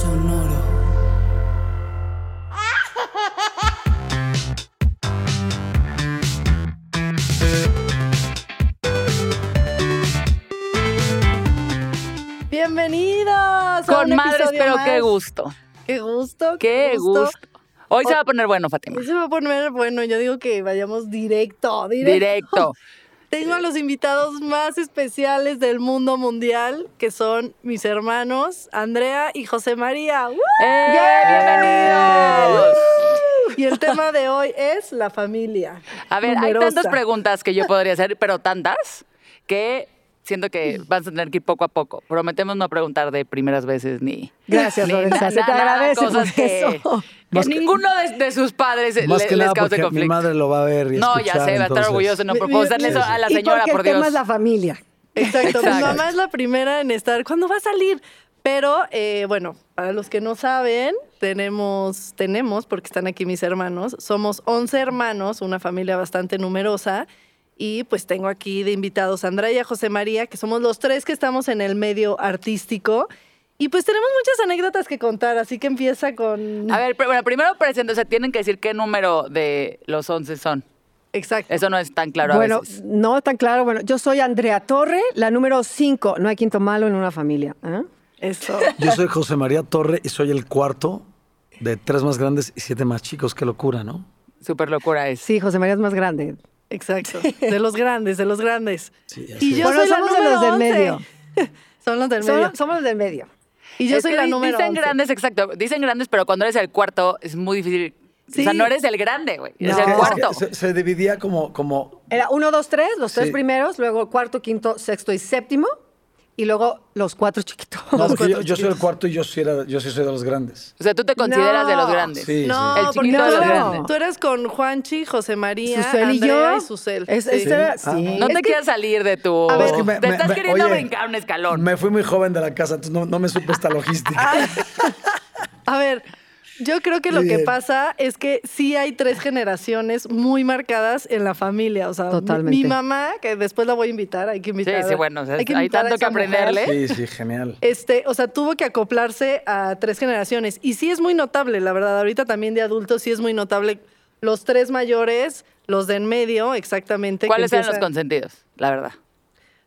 Sonoro. Bienvenidos. Con episodio pero más. qué gusto. Qué gusto. Qué gusto. Hoy se va a poner bueno, Fátima. Hoy se va a poner bueno. Yo digo que vayamos directo, directo. Directo. Tengo a los invitados más especiales del mundo mundial, que son mis hermanos Andrea y José María. ¡Woo! ¡Eh! ¡Bienvenidos! Y el tema de hoy es la familia. A ver, hay tantas preguntas que yo podría hacer, pero tantas que siento que vas a tener que ir poco a poco. Prometemos no preguntar de primeras veces ni. Gracias, ni Lorenza, na- se te agradece por cosas que, eso. que Más que- ninguno de, de sus padres le- Más que les nada cause porque mi conflicto. madre lo va a ver y no, ya escuchar, sé, va a estar orgulloso. No propuestarle mi- eso a la señora, porque por el tema Dios. es la familia. Exacto. Mi Exacto. mamá es la primera en estar. ¿Cuándo va a salir? Pero, eh, bueno, para los que no saben, tenemos, tenemos, porque están aquí mis hermanos, somos 11 hermanos, una familia bastante numerosa. Y pues tengo aquí de invitados a Andrea y a José María, que somos los tres que estamos en el medio artístico. Y pues tenemos muchas anécdotas que contar, así que empieza con... A ver, pero, bueno, primero presento, o sea, tienen que decir qué número de los 11 son. Exacto. Eso no es tan claro a bueno, veces. no tan claro. Bueno, yo soy Andrea Torre, la número 5. No hay quinto malo en una familia. ¿eh? Eso. Yo soy José María Torre y soy el cuarto de tres más grandes y siete más chicos. Qué locura, ¿no? Súper locura es. Sí, José María es más grande. Exacto. De los grandes, de los grandes. Sí, y yo Bueno, soy la somos de número los del 11. medio. Son los del medio. Somos, somos los del medio. Y yo Es soy que la número Dicen 11. grandes, exacto. Dicen grandes, pero cuando eres el cuarto es muy difícil. O sea, no eres el grande, güey. Eres No. el Es que cuarto. Se, se dividía como, como Era uno, dos, tres, los tres primeros, luego cuarto, quinto, sexto y séptimo. Y luego los cuatro chiquitos. No, porque yo, yo soy el cuarto y yo sí, era, yo sí soy de los grandes. O sea, tú te consideras de los No. grandes. Sí, No, sí. El chiquito de los tú eres- grandes. Tú eres con Juanchi, José María, Susel y Andrea yo. y Susel. Es- Sí. este era- Ah. sí. No Es te que- quieras salir de tu. A ver, Es que me- te me- estás me- queriendo oye, brincar un escalón. Me fui muy joven de la casa, entonces no, no me supe esta logística. A ver, yo creo que lo que pasa es que sí hay tres generaciones muy marcadas en la familia. O sea, mi- Totalmente. mi mamá, que después la voy a invitar, hay que invitar. Sí, sí, bueno, o sea, hay tanto que mujer. aprenderle. Sí, sí, genial. Este, o sea, tuvo que acoplarse a tres generaciones. Y sí es muy notable, la verdad. Ahorita también de adultos sí es muy notable. Los tres mayores, los de en medio, exactamente. ¿Cuáles eran los consentidos? La verdad.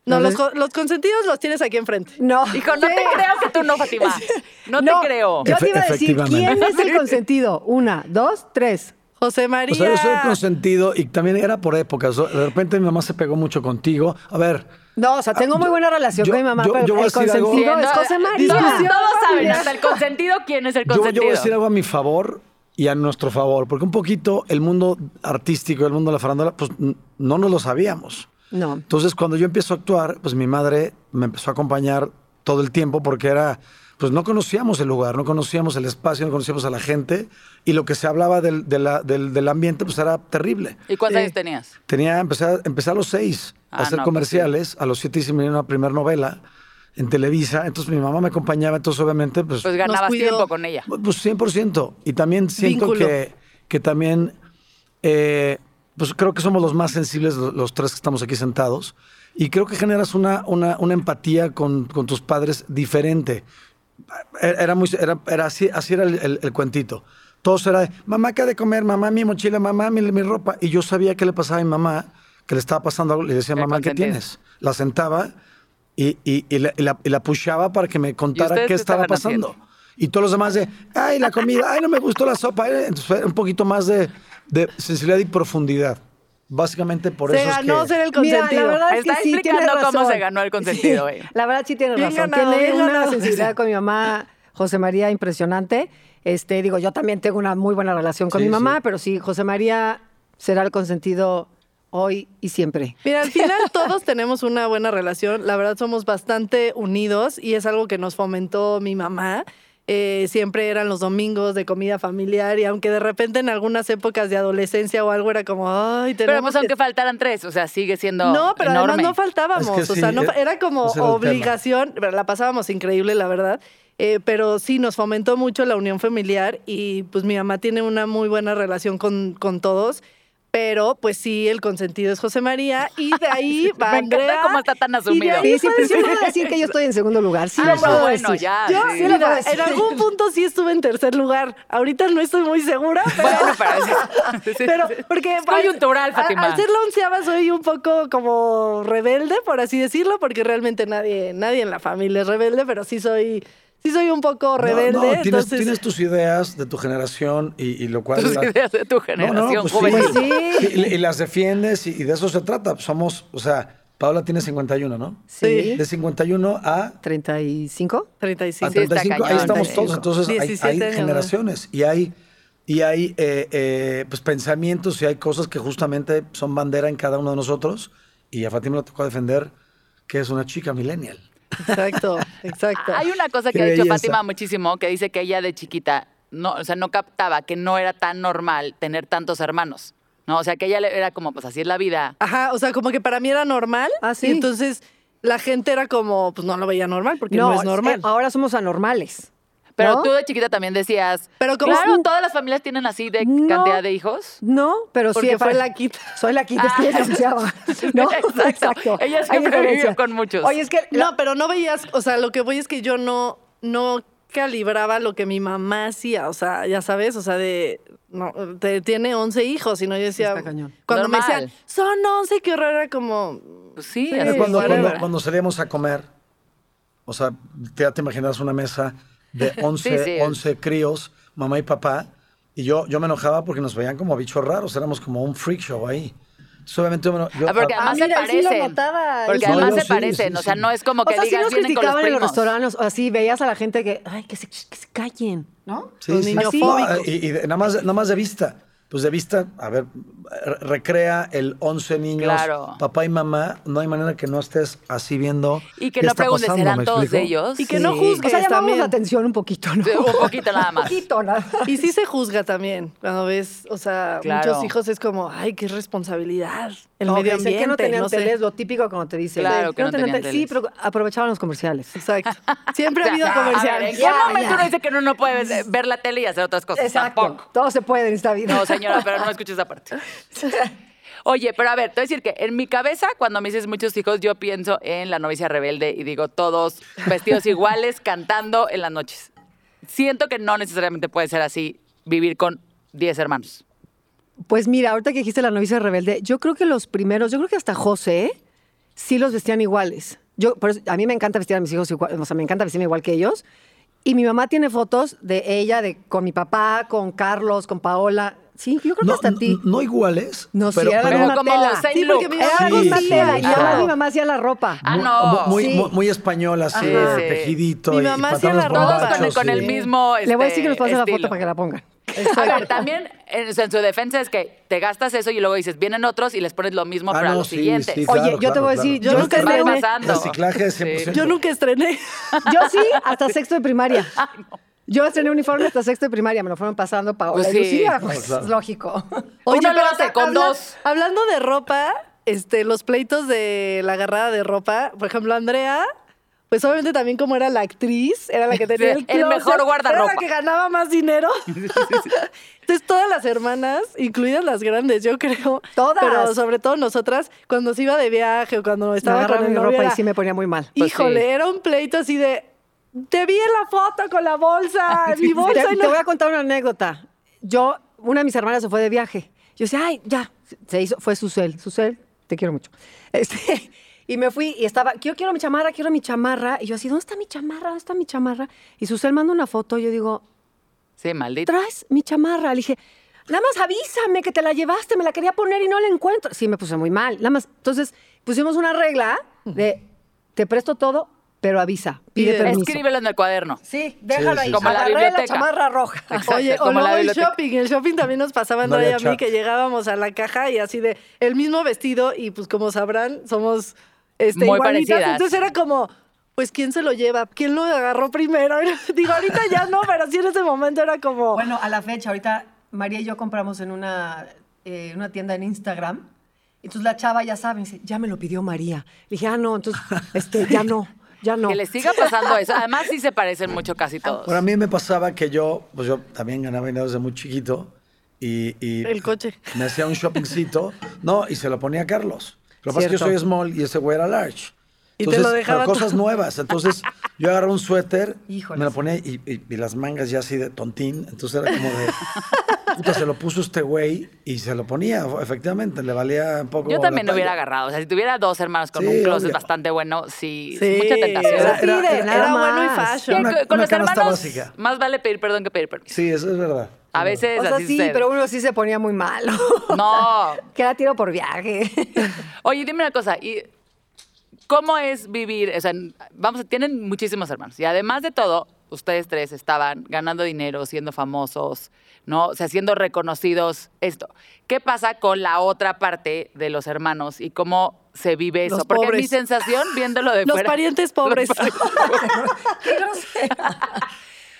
No, No los, los consentidos los tienes aquí enfrente. No. Hijo, no Sí. te creo que tú no, Fátima. No, te creo. Yo te iba a decir. ¿quién es el consentido? Una, dos, tres. José María. O sea, yo soy el consentido y también era por épocas. De repente mi mamá se pegó mucho contigo. A ver, No, o sea, tengo muy buena relación yo- con mi mamá, yo- pero yo voy a el decir algo- consentido es José María. Discusión. Todos saben, hasta el consentido, ¿quién es el yo, yo consentido? voy a decir algo a mi favor y a nuestro favor, porque un poquito el mundo artístico, el mundo de la farándula, pues no nos lo sabíamos. No. Entonces, cuando yo empiezo a actuar, pues mi madre me empezó a acompañar todo el tiempo porque era, pues no conocíamos el lugar, no conocíamos el espacio, no conocíamos a la gente y lo que se hablaba del, de la- del, del ambiente, pues era terrible. ¿Y cuántos Sí. años tenías? Tenía, empecé, a- empecé a los seis Ah, a hacer no, pues comerciales, a los siete hice mi- una primera novela en Televisa, entonces mi mamá me acompañaba, entonces obviamente, pues, Pues ganabas tiempo con ella. pues 100%. Y también siento Vínculo. que, que también, eh, pues creo que somos los más sensibles los, los tres que estamos aquí sentados. Y creo que generas una, una, una empatía con, con tus padres diferente. Era, era muy, era, era así, así era el, el- el cuentito. Todos era de, mamá, ¿qué ha de comer? Mamá, mi mochila, mamá, mi, mi ropa. Y yo sabía qué le pasaba a mi mamá, que le estaba pasando algo. Le decía, mamá, ¿qué tienes? La sentaba y, y, y la, y la- y la pushaba para que me contara qué estaba pasando. haciendo? Y todos los demás de, ay, la comida, ay, no me gustó la sopa. eh. Entonces fue un poquito más de, de sensibilidad y profundidad. Básicamente por Se eso es ganó que... ser el Mira, consentido. la verdad es que Está sí, tiene explicando cómo razón. se ganó el consentido, Sí. La verdad sí tiene razón. ganado, tiene una ganado. sensibilidad con mi mamá, José María, impresionante. Este, digo, yo también tengo una muy buena relación con Sí, mi mamá, sí. pero sí, José María será el consentido hoy y siempre. Mira, al final todos tenemos una buena relación. La verdad somos bastante unidos y es algo que nos fomentó mi mamá. Eh, siempre eran los domingos de comida familiar y aunque de repente en algunas épocas de adolescencia o algo era como, ay, tenemos Pero pues que aunque faltaran tres, o sea, sigue siendo No, pero enorme. además no faltábamos. Es que o sea, no, eh, era como obligación. pero La pasábamos increíble, la verdad. Eh, pero sí, nos fomentó mucho la unión familiar y pues mi mamá tiene una muy buena relación con, con todos. Pero pues sí, el consentido es José María y de ahí va Me Andrea. cómo está tan y de asumido. ahí Sí, siempre voy a decir que yo estoy en segundo lugar. Sí, Ah, lo puedo no, bueno, decir. ya. Yo, sí. sí lo mira, puedo decir. en algún punto sí estuve en tercer lugar. Ahorita no estoy muy segura, pero, Bueno, pero, sí. pero porque Es coyuntural, a- Fátima. Al ser la onceava soy un poco como rebelde, por así decirlo, porque realmente nadie, nadie en la familia es rebelde, pero sí soy, sí soy un poco No, rebelde. no, tienes, entonces, tienes tus ideas de tu generación y, y lo cual... Tus la- ideas de tu generación no, pues sí. Pues. Y, y las defiendes y, y de eso se trata. Somos, o sea, Paola tiene 51, ¿no? Sí. De 51 a, 35. 35. a Sí, está 35, ahí estamos 35. todos. Entonces hay, 17 hay años, ¿no? generaciones y hay, y hay eh, eh, pues, pensamientos y hay cosas que justamente son bandera en cada uno de nosotros. Y a Fátima le tocó defender que es una chica millennial. Exacto, exacto. Hay una cosa que Qué ha dicho belleza. Fátima muchísimo, que dice que ella de chiquita, no, o sea, no captaba que no era tan normal tener tantos hermanos. No, o sea, que ella era como, pues así es la vida. Ajá, o sea, como que para mí era normal. Ah, sí. Y entonces la gente era como, pues no lo veía normal, porque no, es normal. eh, ahora somos anormales. Pero ¿no? tú de chiquita también decías, Pero como claro, todas las familias tienen así de No. cantidad de hijos. No, pero sí. fue la quita. Soy la quinta, es que ella denunciaba. ¿No? Exacto. Ella Hay siempre vivió con muchos. Oye, es que No, pero no veías, o sea, lo que voy es que yo no, no calibraba lo que mi mamá hacía, o sea, ya sabes, o sea, de, no, te- tiene 11 hijos, y no yo decía, Está cañón. cuando me decían, son 11, qué horror, era como, Pues sí, Sí, cuando, cuando, cuando salíamos a comer, o sea, te- ya te imaginas una mesa de 11, Sí, sí. 11 críos, mamá y papá, y yo, yo me enojaba porque nos veían como bichos raros, éramos como un freak show ahí. Obviamente, bueno, yo- Ah, porque además Ah, se mira, sí lo parecen. notaba, porque eso. además No, yo se sí, parecen. sí, o sea, no es como O que sea, sí digas vienen con los criticaban en los primos. restaurantes, o así veías a la gente que, ay, que se, que se callen, ¿no? Sí, Los sí. niños No, fóbicos. y, y de- nada, más, nada más de vista. Pues de vista, a ver, re- recrea el 11 niños, Claro. papá y mamá, no hay manera que no estés así viendo. Y que qué no está preguntes, pasando, ¿serán ¿me todos explico? ellos? Y que no juzgues. O sea, llamamos también. la atención un poquito, ¿no? Un poquito nada más. Un poquito, nada más. y sí se juzga también, cuando ves, o sea, Claro. muchos hijos es como, ay, qué responsabilidad, el No, medio ambiente, que no tenían sé. teles, lo típico como te dicen. Claro que no tenían tele- Sí, pero aprovechaban los comerciales. Exacto. Siempre ha habido comerciales. ¿En qué Ya, momento uno dice que uno no puede ver- la tele y hacer otras cosas? Tampoco. Todo se puede en esta vida. No, señora, pero no escuches esa parte. Oye, pero a ver, te voy a decir que en mi cabeza, cuando me dices muchos hijos, yo pienso en la novicia rebelde y digo todos vestidos iguales, cantando en las noches. Siento que no necesariamente puede ser así, vivir con 10 hermanos. Pues mira, ahorita que dijiste la novicia rebelde, yo creo que los primeros, yo creo que hasta José sí los vestían iguales. Yo, a mí me encanta vestir a mis hijos igual, o sea, me encanta vestirme igual que ellos. Y mi mamá tiene fotos de ella, de con mi papá, con Carlos, con Paola. Sí, yo creo que No, hasta a ti. no iguales. No, sí, pero, era la pero como tela. Sí, porque mi Era Sí, sí, tela. Y sí. además Ah. mi mamá hacía la ropa. Ah, muy, no. muy, Sí. muy, muy española, así, Sí, de sí. tejidito. Mi mamá hacía la ropa. Todos con el, sí. mismo. Le voy a decir que nos este, pase la foto para que la pongan. A ver, también en, en su defensa es que te gastas eso y luego dices, vienen otros y les pones lo mismo, Ah, pero a no, los sí, siguientes. sí, Oye, claro, yo te voy a claro. decir, yo Yo nunca estrené. pasando. Reciclaje Sí. 100%. Yo nunca estrené. Yo sí, hasta sexto de primaria. Yo estrené uniforme hasta sexto de primaria, me lo fueron pasando Paola Pues y sí. Lucía, No, pues, claro. es lógico. Uno lo pero hace ta- con habla- dos. Hablando de ropa, este, los pleitos de la agarrada de ropa, por ejemplo, Andrea, pues obviamente también como era la actriz, era la que tenía Sí, el, el closet, mejor guardarropa. Era la que ganaba más dinero. Entonces todas las hermanas, incluidas las grandes, yo creo, Todas. pero sobre todo nosotras, cuando se iba de viaje o cuando estaba agarraron con el mi novio, ropa y sí me ponía muy mal. Pues híjole, sí. era un pleito así de, te vi en la foto con la bolsa, mi bolsa. Te, y te voy a contar una anécdota. Yo, una de mis hermanas se fue de viaje. Yo decía, ay, ya, se hizo, fue Susel. Susel, te quiero mucho. Este, y me fui y estaba, yo quiero mi chamarra, quiero mi chamarra. Y yo así, ¿dónde está mi chamarra? ¿Dónde está mi chamarra? Y Susel manda una foto y yo digo, Sí, maldito. ¿traes mi chamarra? Le dije, nada más avísame que te la llevaste, me la quería poner y no la encuentro. Sí, me puse muy mal. Nada más, entonces pusimos una regla de, te presto todo, pero avisa, pide Pide. permiso. Escríbelo en el cuaderno. Sí, déjalo Sí, ahí. sí, Como la Agarré biblioteca. chamarra roja. Oye, o como la luego el biblioteca. shopping. El shopping también nos pasaba No Andrea y había a mí chat. que llegábamos a la caja y así de el mismo vestido y pues como sabrán, somos este, Muy igualitas. parecidas. Entonces era como, pues ¿quién se lo lleva? ¿Quién lo agarró primero? Digo, ahorita ya no, pero sí en ese momento era como... Bueno, a la fecha, ahorita María y yo compramos en una, eh, una tienda en Instagram. Entonces la chava, ya saben, dice, ya me lo pidió María. Le dije, ah, no, entonces, este, ya no, ya no. Que les siga pasando eso. Además, sí se parecen mucho casi todos. Bueno, a mí me pasaba que yo, pues yo también ganaba dinero desde muy chiquito y, y El coche. me hacía un shoppingcito, no, y se lo ponía a Carlos. Lo que pasa es que yo soy small y ese güey era large. Y te Entonces, lo dejaba pero cosas nuevas. Entonces, yo agarraba un suéter, Híjoles. me lo ponía y, y- y las mangas ya así de tontín. Entonces era como de, puta, se lo puso este güey y se lo ponía, efectivamente, le valía un poco. Yo también lo hubiera agarrado. O sea, si tuviera dos hermanos con Sí, un closet obvio. bastante bueno, sí, Sí, mucha tentación. era- Era- bueno y fashion. Una- con una los hermanos, básica. más vale pedir perdón que pedir permiso. Sí, eso es verdad. A veces o sea, así sí, sucede. pero uno sí se ponía muy malo. No. que era tiro por viaje. Oye, dime una cosa. ¿y ¿Cómo es vivir? O sea, vamos, tienen muchísimos hermanos. Y además de todo, ustedes tres estaban ganando dinero, siendo famosos, ¿no? O sea, siendo reconocidos. Esto. ¿Qué pasa con la otra parte de los hermanos y cómo se vive eso? Los Porque pobres. mi sensación, viéndolo de Los fuera. parientes pobres.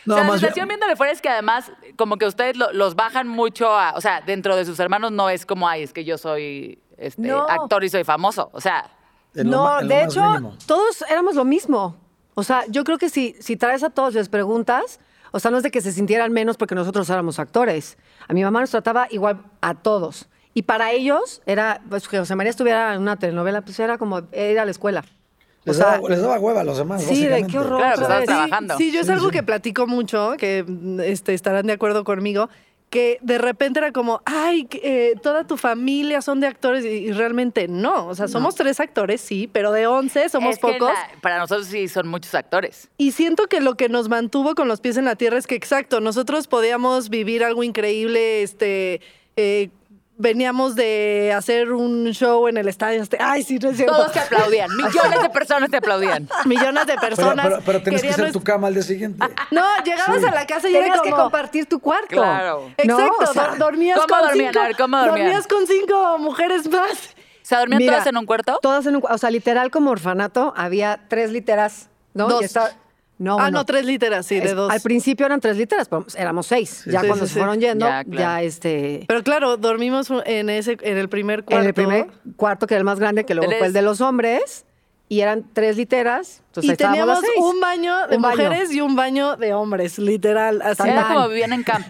No, o sea, la sensación viendo de fuera es que además, como que ustedes lo- los bajan mucho a. O sea, dentro de sus hermanos no es como, ay, es que yo soy este, No. actor y soy famoso. O sea. En no, lo de hecho, mínimo. todos éramos lo mismo. O sea, yo creo que si, si traes a todos y les preguntas, o sea, no es de que se sintieran menos porque nosotros éramos actores. A mi mamá nos trataba igual a todos. Y para ellos era, pues que José María estuviera en una telenovela, pues era como ir a la escuela. O Les, sea, daba, les daba hueva a los demás. sí, de qué horror. Claro, pues, estaba trabajando. Sí, yo es Sí, algo sí. que platico mucho, que este, estarán de acuerdo conmigo, que de repente era como, ay, eh, toda tu familia son de actores y, y realmente no. O sea, somos tres actores, sí, pero de 11 somos es que pocos. la- para nosotros sí son muchos actores. Y siento que lo que nos mantuvo con los pies en la tierra es que, exacto, nosotros podíamos vivir algo increíble, este... eh, Veníamos de hacer un show en el estadio. este- Ay, sí, no es cierto. Todos te aplaudían. Millones de personas te aplaudían. Millones de Pero, personas. pero, pero tenías que ser tu cama al día siguiente. No, llegabas Sí. a la casa y era Tenías que compartir tu cuarto. Claro. ¿No? Exacto, O sea, do- dormías ¿cómo con dormían? cinco, A ver, ¿cómo dormían? dormías con cinco mujeres más. O sea, ¿dormían Mira, todas en un cuarto? Todas en un cu- O sea, literal como orfanato, había tres literas, ¿no? Dos. Y estaba- no, ah, bueno, no, tres literas, sí, de es- dos. Al principio eran tres literas, pero éramos seis. ya Sí, cuando sí, se sí. fueron yendo, Ya, este. Pero claro, dormimos en ese, en el primer cuarto. En el primer cuarto, que era el más grande, que luego Tres. fue el de los hombres, y eran tres literas. Entonces Y teníamos las seis. un baño de Un baño. mujeres y un baño de hombres, literal. Así. Era como vivían en camp.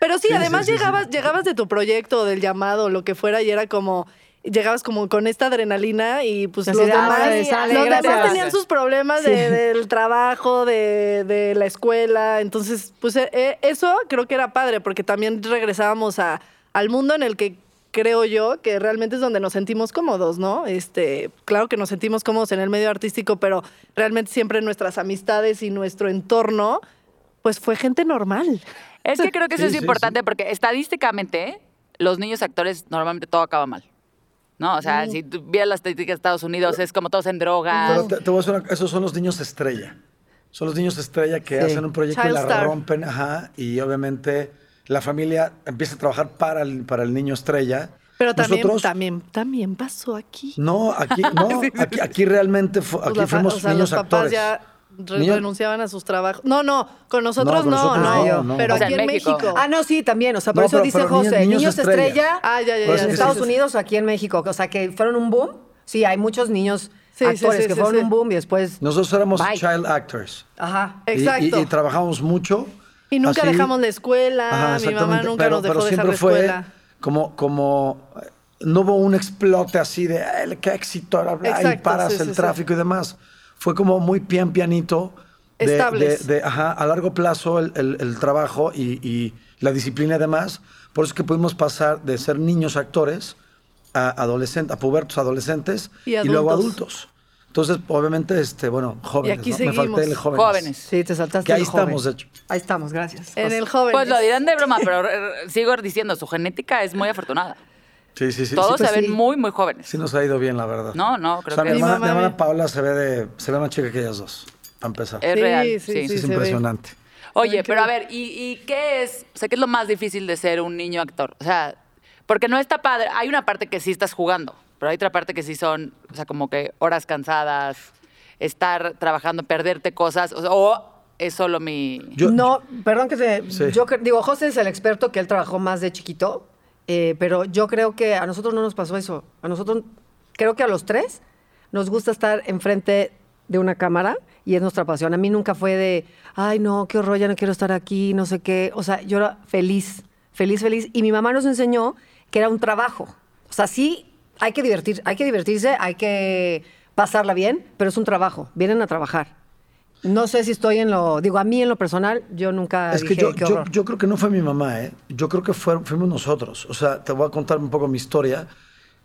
Pero sí, Sí, además sí, sí, llegabas, llegabas de tu proyecto, del llamado, lo que fuera, y era como. Llegabas como con esta adrenalina y pues los de, demás, "Ay, sale, los demás gracias". tenían sus problemas Sí. de- del trabajo, de, de la escuela. Entonces, pues eh, eh, eso creo que era padre, porque también regresábamos a, al mundo en el que creo yo que realmente es donde nos sentimos cómodos, ¿no? Este, claro que nos sentimos cómodos en el medio artístico, pero realmente siempre nuestras amistades y nuestro entorno, pues fue gente normal. Es que creo que eso Sí, es sí, importante sí. porque estadísticamente los niños actores normalmente todo acaba mal. ¿No? O sea, si tú vieras las estadísticas de Estados Unidos, es como todos en drogas. Pero te, te voy a decir una- esos son los niños estrella. Son los niños estrella que Sí. hacen un proyecto y la star. rompen, ajá, y obviamente la familia empieza a trabajar para el, para el niño estrella. Pero también, Nosotros, también, también pasó aquí. No, aquí, no, aquí, aquí realmente fu- Pues aquí la fuimos o sea, niños los papás actores. ya re- renunciaban a sus trabajos. No, no, con nosotros con no, nosotros no, no, no. pero O sea, aquí en México. México. Ah, no, sí, también. O sea, por No, eso pero- dice pero niños- José, niños niños, estrella. estrella, Ah, ya, ya, ya. en sí, Estados sí, sí. Unidos o aquí en México. O sea, que fueron un boom. Sí, hay muchos niños Sí, actores sí, que sí, fueron sí. un boom y después... Nosotros éramos Bye. child actors. Ajá. Y- Exacto. Y, y trabajamos mucho. Y nunca así. dejamos la escuela, Ajá, mi mamá exactamente, nunca pero- nos dejó pero dejar la siempre fue escuela. Como, como eh, no hubo un explote así de "Ay, qué éxito, bla, bla", y paras sí, el sí, tráfico y demás. Fue como muy pian pianito. De, Estables. de- de, ajá, a largo plazo el, el- el trabajo y, y la disciplina y demás. Por eso es que pudimos pasar de ser niños actores a adolescentes, a pubertos adolescentes Y y, luego adultos. Entonces, obviamente, este, bueno, jóvenes. aquí ¿no? Me seguimos. falté el jóvenes. Jóvenes. Sí, te saltaste Que ahí el joven. estamos, de hecho. Ahí estamos, gracias. En José. el joven. Pues lo dirán de broma, pero eh, sigo diciendo, su genética es muy afortunada. Sí, sí, sí. Todos sí, se pues ven sí. muy, muy jóvenes. Sí nos ha ido bien, la verdad. No, no, O creo sea, que mi hermana, mi hermana Paula se ve de, se ve más chica que ellas dos, para empezar. es Sí, real. sí, sí. Sí, es se ve. impresionante. Oye, pero a ver, ¿y, y qué es? O sea, ¿qué es lo más difícil de ser un niño actor? O sea, porque no está padre. Hay una parte que sí estás jugando, pero hay otra parte que sí son, o sea, como que horas cansadas, estar trabajando, perderte cosas, o, sea, o es solo mi... Yo- no, perdón que. Sí. Yo digo, José es el experto que él trabajó más de chiquito, eh, pero yo creo que a nosotros no nos pasó eso. A nosotros, creo que a los tres nos gusta estar enfrente de una cámara y es nuestra pasión. A mí nunca fue de, ay, no, qué horror, ya no quiero estar aquí, no sé qué. O sea, yo era feliz, feliz, feliz. Y mi mamá nos enseñó que era un trabajo. O sea, sí, hay que divertir, hay que divertirse, hay que pasarla bien, pero es un trabajo. Vienen a trabajar. No sé si estoy en lo. Digo, a mí en lo personal, yo nunca. Es que dije, yo, "Qué yo, horror". yo creo que no fue mi mamá, ¿eh? Yo creo que fue- fuimos nosotros. O sea, te voy a contar un poco mi historia.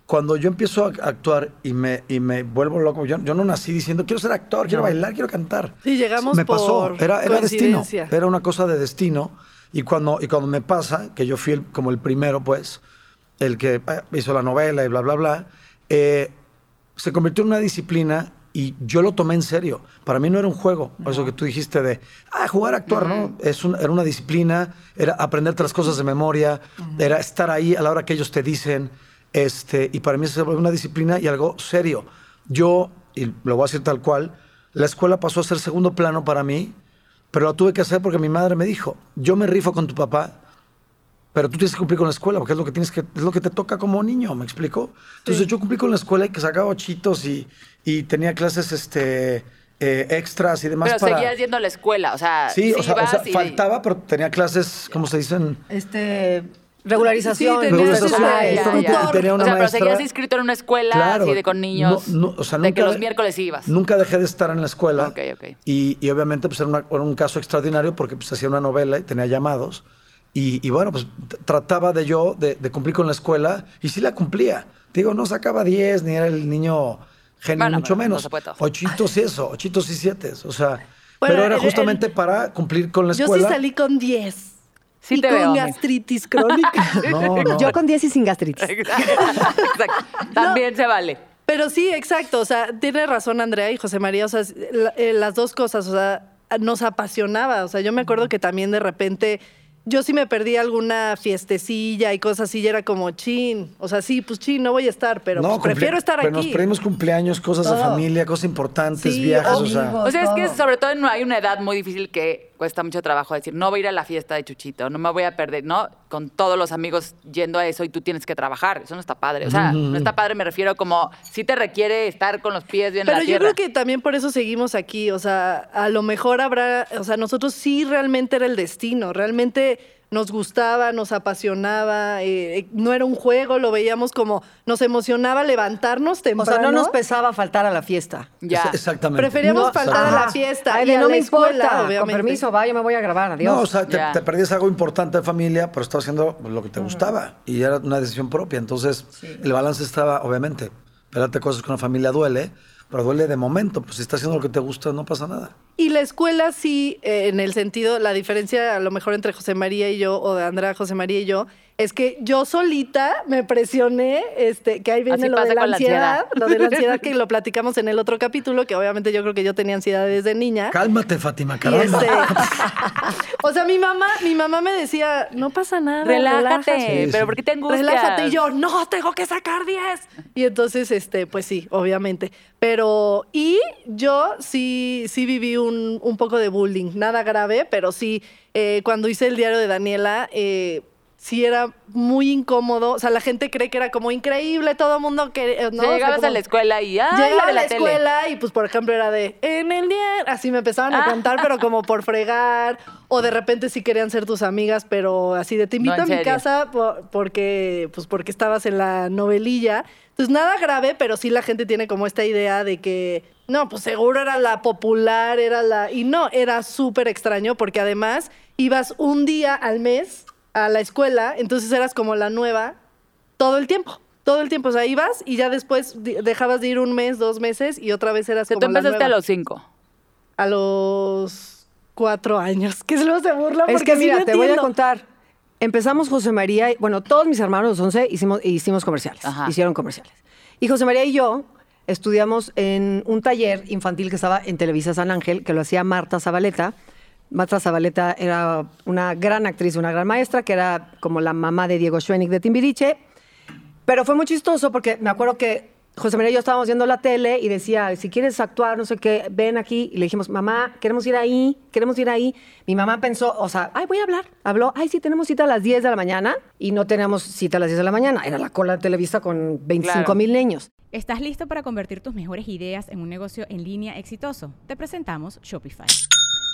Cuando yo empiezo a actuar y me, y me vuelvo loco, yo, yo no nací diciendo, quiero ser actor, quiero bailar, quiero cantar. Sí, llegamos Me pasó, por era, era destino, era una cosa de destino. Y cuando, y cuando me pasa, que yo fui el- como el primero, pues, el que eh, hizo la novela y bla, bla, bla, eh, se convirtió en una disciplina y yo lo tomé en serio. Para mí no era un juego, eso que tú dijiste de, ah, jugar, actuar, ¿no? Es un- era una disciplina, era aprenderte las cosas de memoria, era estar ahí a la hora que ellos te dicen, este, y para mí volvió una disciplina y algo serio. Yo, y lo voy a decir tal cual, la escuela pasó a ser segundo plano para mí, pero lo tuve que hacer porque mi madre me dijo, yo me rifo con tu papá, pero tú tienes que cumplir con la escuela, porque es lo que tienes que, es lo que te toca como niño, ¿me explico? Entonces yo cumplí con la escuela y que sacaba ochitos y, y tenía clases este, eh, extras y demás Pero para... seguías yendo a la escuela, o sea, Sí, o sea, o sea, y- faltaba, pero tenía clases, ¿cómo se dicen? Este. Regularización. Sí, tenía Regularización, y ya, ya. tenía una o sea, pero maestra- seguías inscrito en una escuela así de con niños, No, no, o sea, de que nunca los miércoles ibas. Nunca dejé de estar en la escuela. Ok, ok. Y, y obviamente pues era, una- era un caso extraordinario porque pues hacía una novela y tenía llamados. Y, y bueno, pues trataba de yo de, de cumplir con la escuela y sí la cumplía. Digo, no sacaba 10 ni era el niño genio, Bueno, mucho no menos. todo. Ochitos y eso, ochitos y siete. O sea, Bueno, pero era el- justamente el- para cumplir con la Yo escuela. sí salí con 10. Sí y te con veo, gastritis crónica. No, no. Yo con 10 y sin gastritis. Exacto. También se vale. Pero sí, exacto. O sea, tiene razón Andrea y José María. O sea, la- eh, las dos cosas. O sea, nos apasionaba. O sea, yo me acuerdo que también de repente. Yo sí me perdí alguna fiestecilla y cosas así, y era como chin. O sea, sí, pues chin, no voy a estar, pero pues, prefiero estar pero Nos aquí. perdimos cumpleaños, cosas de familia, cosas importantes, Sí, viajes, o sea. O sea, es que sobre todo no hay una edad muy difícil que cuesta mucho trabajo decir, no voy a ir a la fiesta de Chuchito, no me voy a perder, ¿no? Con todos los amigos yendo a eso y tú tienes que trabajar. Eso no está padre. O sea, no está padre, me refiero como, sí te requiere estar con los pies bien en Pero la yo creo que también por eso seguimos aquí. O sea, a lo mejor habrá, o sea, nosotros sí realmente era el destino, realmente nos gustaba, nos apasionaba, eh, eh, no era un juego, lo veíamos como, nos emocionaba levantarnos O temprano. sea, no nos pesaba faltar a la fiesta. Ya. Es- Exactamente. Preferíamos No, faltar a la fiesta. Ay, y a no la me escuela, importa. Con permiso, va, yo me voy a grabar. Adiós. No, o sea, te, perdías algo importante de familia, pero estabas haciendo lo que te gustaba y era una decisión propia. Entonces, el balance estaba, obviamente, perderte cosas con la familia duele, duele de momento. Pues si estás haciendo lo que te gusta, no pasa nada. Y la escuela sí, eh, en el sentido, la diferencia a lo mejor entre José María y yo, o de Andrea, José María y yo, es que yo solita me presioné, este, que ahí viene Así lo de la ansiedad, lo de la ansiedad que lo platicamos en el otro capítulo, que obviamente yo creo que yo tenía ansiedad desde niña. Cálmate, Fátima, caramba. este, o sea, mi mamá, mi mamá me decía, no pasa nada. Relájate, sí. pero ¿por qué te angustias? Relájate y yo, no, tengo que sacar 10. Y entonces, este, pues sí, obviamente. Pero, y yo sí, sí viví un, un poco de bullying, nada grave, pero sí, eh, cuando hice el diario de Daniela, eh, sí era muy incómodo. O sea, la gente cree que era como increíble, todo el mundo que. eh, ¿no? O sea, llegabas como- a la escuela y ¡ay, Llegaba la a de la, la, tele! escuela y pues por ejemplo era de en el día, así me empezaban a Ah. contar, pero como por fregar, o de repente sí querían ser tus amigas, pero así de te invito No, a mi serio. casa por- porque pues porque estabas en la novelilla. Entonces nada grave, pero sí la gente tiene como esta idea de que no, pues seguro era la popular, era la y no, era súper extraño porque además ibas un día al mes a la escuela, entonces eras como la nueva todo el tiempo. Todo el tiempo, o sea, ibas y ya después dejabas de ir un mes, dos meses y otra vez eras como tú la empezaste a nueva. los cinco. A los cuatro años. Que luego se burla Es porque que sí mira, te voy a contar. empezamos José María, y- bueno, todos mis hermanos, los 11, hicimos, hicimos comerciales, Ajá. hicieron comerciales. Y José María y yo estudiamos en un taller infantil que estaba en Televisa San Ángel, que lo hacía Marta Zabaleta. Marta Zabaleta era una gran actriz, una gran maestra, que era como la mamá de Diego Schwenig de Timbiriche. Pero fue muy chistoso porque me acuerdo que José María y yo estábamos viendo la tele y decía, si quieres actuar, no sé qué, ven aquí. Y le dijimos, mamá, queremos ir ahí, queremos ir ahí. Mi mamá pensó, o sea, ay, voy a hablar. Habló, ay, sí, tenemos cita a las 10 de la mañana. Y no teníamos cita a las 10 de la mañana. Era la cola de Televisa con 25 mil niños. ¿Estás listo para convertir tus mejores ideas en un negocio en línea exitoso? Te presentamos Shopify.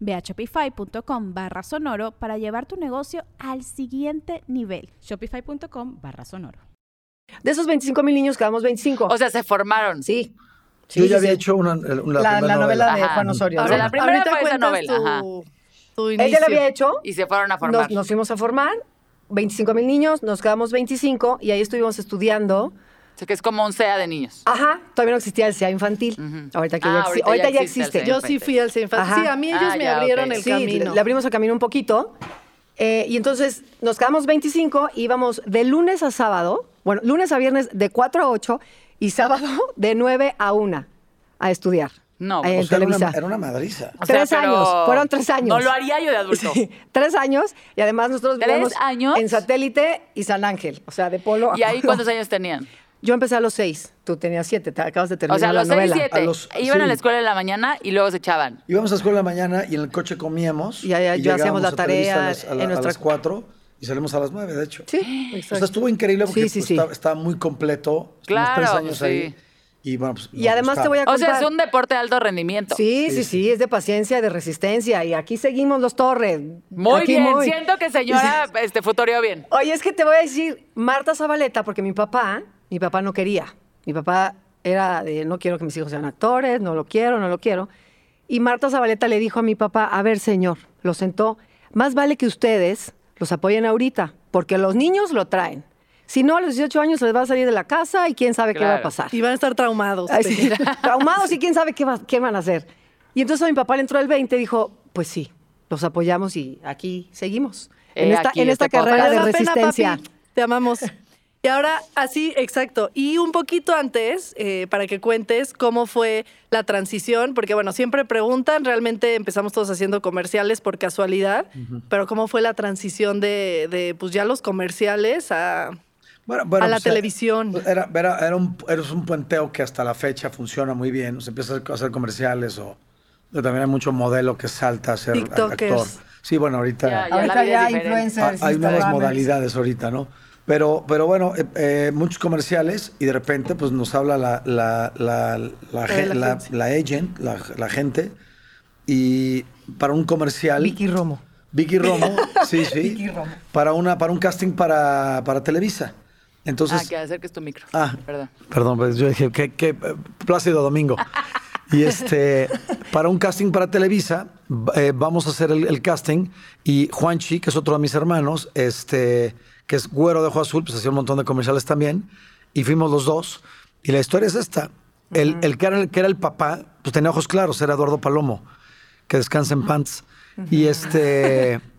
Ve a shopify.com barra sonoro para llevar tu negocio al siguiente nivel. Shopify.com barra sonoro. De esos 25 mil niños quedamos 25. O sea, se formaron. sí. Yo ya sí, había sí. hecho una, una- la, novela de Ajá. Juan Osorio. O sea, la primera Ahorita fue esa novela, ajá. Tu, ya inicio. la había hecho. Y se fueron a formar. Nos, nos fuimos a formar, 25 mil niños, nos quedamos 25 y ahí estuvimos estudiando. O sea, que es como un SEA de niños. Ajá, todavía no existía el CEA infantil. Ahorita, que Ah, ya, exi- ahorita ya ahorita ya existe. Yo sí fui al Sinfat. Ajá. Sí, a mí ellos Ah, me ya, abrieron ok. el Sí, camino. le, le abrimos el camino un poquito. eh, y entonces nos quedamos 25 y íbamos de lunes a sábado, bueno, lunes a viernes de 4 a 8 y sábado de 9 a 1 a estudiar. No, eh, O en sea, era, Televisa. una, era una madriza. O sea, tres años, fueron tres años. No lo haría yo de adulto. Sí, tres años y además nosotros ¿Tres vivíamos años? en satélite y San Ángel, o sea, de polo a ¿Y ahí polo. cuántos años tenían? Yo empecé a los seis, tú tenías siete, te acabas de terminar O sea, a la los seis, novela. siete. A los- Iban a la escuela en la mañana y luego se echaban. Íbamos a la escuela en la mañana y en el coche comíamos. Y ya- ya llegábamos hacíamos la tarea a las, a la- en a nuestra- las 4 y salimos a las 9, de hecho. Sí, O sea, exacto. estuvo increíble porque Sí, sí, pues, sí. Estaba, estaba muy completo. Estuvimos Claro, tres años sí. ahí. Y bueno, pues. Y además te voy a O sea, contar. es un deporte de alto rendimiento. Sí, sí, sí, es de paciencia, de resistencia. Y aquí seguimos los torres. Muy Aquí bien. muy- Siento que señora este, futoreó bien. Oye, es que te voy a decir, Marta Zabaleta, porque mi papá, mi papá no quería. Mi papá era de, no quiero que mis hijos sean actores, no lo quiero, no lo quiero. Y Marta Zabaleta le dijo a mi papá, a ver, señor, lo sentó, más vale que ustedes los apoyen ahorita, porque los niños lo traen. Si no, a los 18 años les va a salir de la casa y quién sabe qué va a pasar. Y van a estar traumados. Ay, sí, Peña. traumados y quién sabe qué, va- qué van a hacer. Y entonces a mi papá le entró el 20 y dijo, pues sí, los apoyamos y aquí seguimos. En esta, aquí en esta este carrera de la pena, resistencia. papi. Te amamos. Y ahora, así, exacto. Y un poquito antes, eh, para que cuentes cómo fue la transición, porque bueno, siempre preguntan, realmente empezamos todos haciendo comerciales por casualidad, pero cómo fue la transición de, de, pues ya los comerciales a... Bueno, bueno, a la pues, televisión. Era, era, era, un, era un puenteo que hasta la fecha funciona muy bien. O sea, empieza a hacer comerciales o o también hay mucho modelo que salta a ser actor. Sí, bueno, ahorita Ya, ya Ahorita ya es diferente. influencers, ha- hay nuevas modalidades ahorita, ¿no? Pero, pero bueno, eh, eh, muchos comerciales y de repente pues nos habla la, la, la, la, la la- agencia. la agent, la, la gente, y para un comercial... Vicky Romo. Vicky Romo, sí, sí. Vicky Romo. Para, una, para un casting para, para Televisa. Entonces, ah, que acerques tu micro. Ah, Perdón. Perdón, pues yo dije, qué, qué, Plácido Domingo. Y este, para un casting para Televisa, eh, vamos a hacer el, el casting y Juanchi, que es otro de mis hermanos, este, que es güero de ojo azul, pues hacía un montón de comerciales también, y fuimos los dos. Y la historia es esta. El, el, que era el que era el papá, pues tenía ojos claros, era Eduardo Palomo, que descansa en pants. Y este...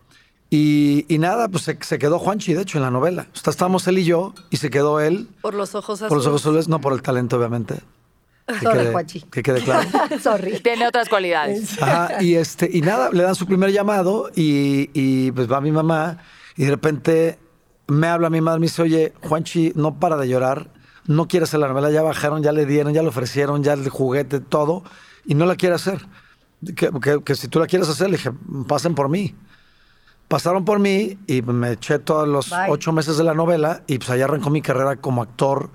Y, y nada, pues se, se quedó Juanchi, de hecho, en la novela. O sea, estábamos él y yo, y se quedó él Por los ojos azules. por los ojos azules, no por el talento, obviamente. Que Sorry, quede, Juanchi. que quede claro. Sorry. Tiene otras cualidades. Ajá, y este, y nada, le dan su primer llamado y, y, pues va mi mamá y de repente me habla mi madre, me dice, oye, Juanchi no para de llorar, no quiere hacer la novela, ya bajaron, ya le dieron, ya le ofrecieron, ya el juguete, todo, y no la quiere hacer. Que, que- que si tú la quieres hacer, le dije, pasen por mí. pasaron por mí y me eché todos los Bye. ocho meses de la novela y pues allá arrancó mi carrera como actor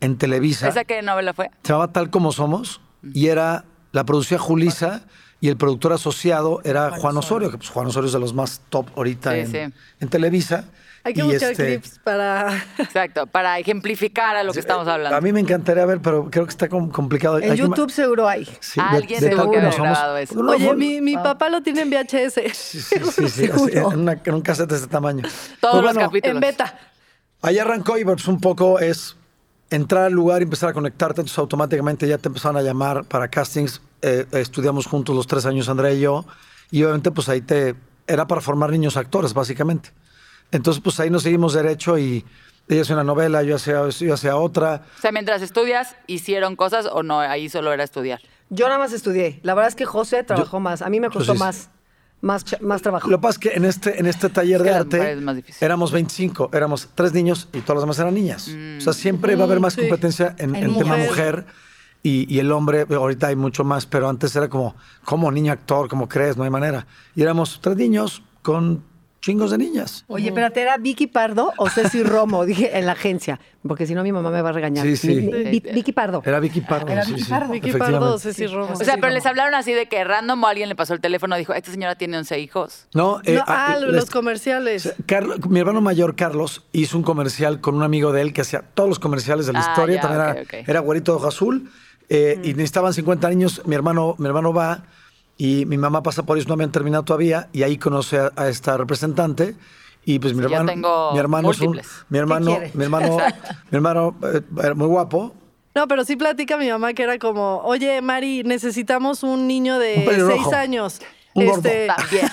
en Televisa. ¿Esa qué novela fue? Se llamaba Tal Como Somos y era, la producía Julisa y el productor asociado era Juan Osorio, que pues Juan Osorio es de los más top ahorita Sí, en, sí. en Televisa. Hay que Y, buscar este, clips para... Exacto, para ejemplificar a lo que estamos hablando. A mí me encantaría ver, pero creo que está com- complicado. En Hay que YouTube seguro hay. Sí, Alguien Tal tuvo que Como haber Somos. grabado eso. No, Oye, mi, mi papá lo tiene en VHS. Sí, sí, sí, Seguro. en, una- en un cassette de ese tamaño. Todos Pues los bueno, capítulos. en beta. Ahí arrancó y pues un poco es entrar al lugar y empezar a conectarte, entonces automáticamente ya te empezaron a llamar para castings. Eh, estudiamos juntos los tres años, Andrea y yo, y obviamente pues ahí te... Era para formar niños actores, básicamente. Entonces pues ahí nos seguimos derecho y ella hacía una novela, yo hacía, yo hacía otra. O sea, mientras estudias, ¿hicieron cosas o no? Ahí solo era estudiar. Yo nada más estudié. La verdad es que José trabajó más. A mí me costó más, más, más trabajo. Lo que pasa es que en este, en este taller que de arte parece más difícil. éramos 25, éramos tres niños y todas las demás eran niñas. O sea, siempre va a haber más sí. competencia en, En en tema mujer. mujer y, y el hombre, ahorita hay mucho más, pero antes era como, como niño actor, como crees, no hay manera. Y éramos tres niños con chingos de niñas. Oye, espérate, ¿era Vicky Pardo o Ceci Romo? Dije en la agencia, porque si no mi mamá me va a regañar. Sí, sí. Mi- mi- Vi- Vicky Pardo. Era Vicky Pardo. Era sí, Vicky sí, Pardo. Vicky efectivamente. Pardo, Ceci Romo. O sea, pero les hablaron así de que random o alguien le pasó el teléfono y dijo, esta señora tiene 11 hijos. No, eh, No, ah, les- los comerciales. Carlos- mi hermano mayor, Carlos, hizo un comercial con un amigo de él que hacía todos los comerciales de la Ah, historia. ya, También ok, era, ok. era güerito de ojo azul. eh, Y necesitaban 50 niños. Mi hermano, mi hermano va y mi mamá pasa por ellos, no habían terminado todavía. Y ahí conoce a, a esta representante. Y pues mi Sí, yo hermano, tengo mi hermano es un, mi hermano, mi hermano, mi hermano eh, era muy guapo. No, pero sí platica mi mamá que era como, oye, Mari, necesitamos un niño de Un seis años. Un gordo. También.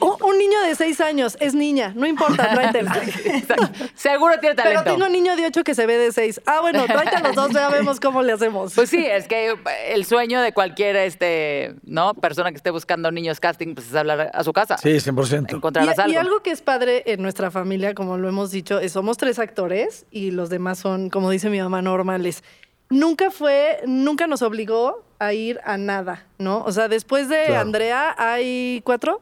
un, niño de seis años, es niña, no importa, tráetela. Exacto. Seguro tiene Pero talento. tengo un niño de ocho que se ve de seis. Ah, bueno, tráete a los dos, ya vemos cómo le hacemos. Pues sí, es que el sueño de cualquier este, ¿no? persona que esté buscando niños casting, pues es hablar a su casa. Sí, 100%. Encontrarás Y, algo. y algo que es padre en nuestra familia, como lo hemos dicho, es somos tres actores y los demás son, como dice mi mamá, normales. Nunca fue, nunca nos obligó a ir a nada, ¿no? O sea, después de Claro. Andrea hay cuatro,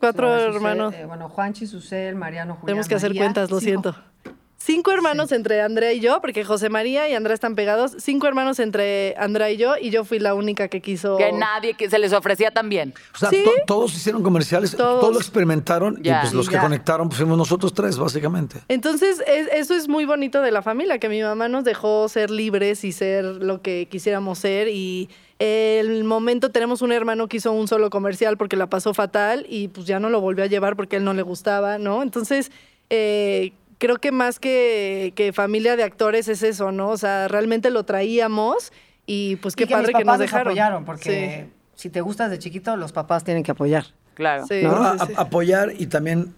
cuatro Susel, hermanos. eh, bueno, Juanchi, Susel, Mariano, Julián. Tenemos que hacer María, cuentas, lo siento. Cinco hermanos entre Andrea y yo, porque José María y Andrea están pegados. Cinco hermanos entre Andrea y yo, y yo fui la única que quiso. Que nadie que se les ofrecía también. O sea, Sí. to- todos hicieron comerciales, Todos. todos, lo experimentaron Ya. y pues los que conectaron pues fuimos nosotros tres, básicamente. Entonces, es- eso es muy bonito de la familia, que mi mamá nos dejó ser libres y ser lo que quisiéramos ser. Y el momento tenemos un hermano que hizo un solo comercial porque la pasó fatal y pues ya no lo volvió a llevar porque a él no le gustaba, ¿no? Entonces, eh, creo que más que, que familia de actores es eso, ¿no? O sea, realmente lo traíamos y pues qué Y que mis padre que papás nos dejaron. apoyaron, porque si te gustas de chiquito, los papás tienen que apoyar. Claro. Sí, No, sí, a- sí. apoyar y también,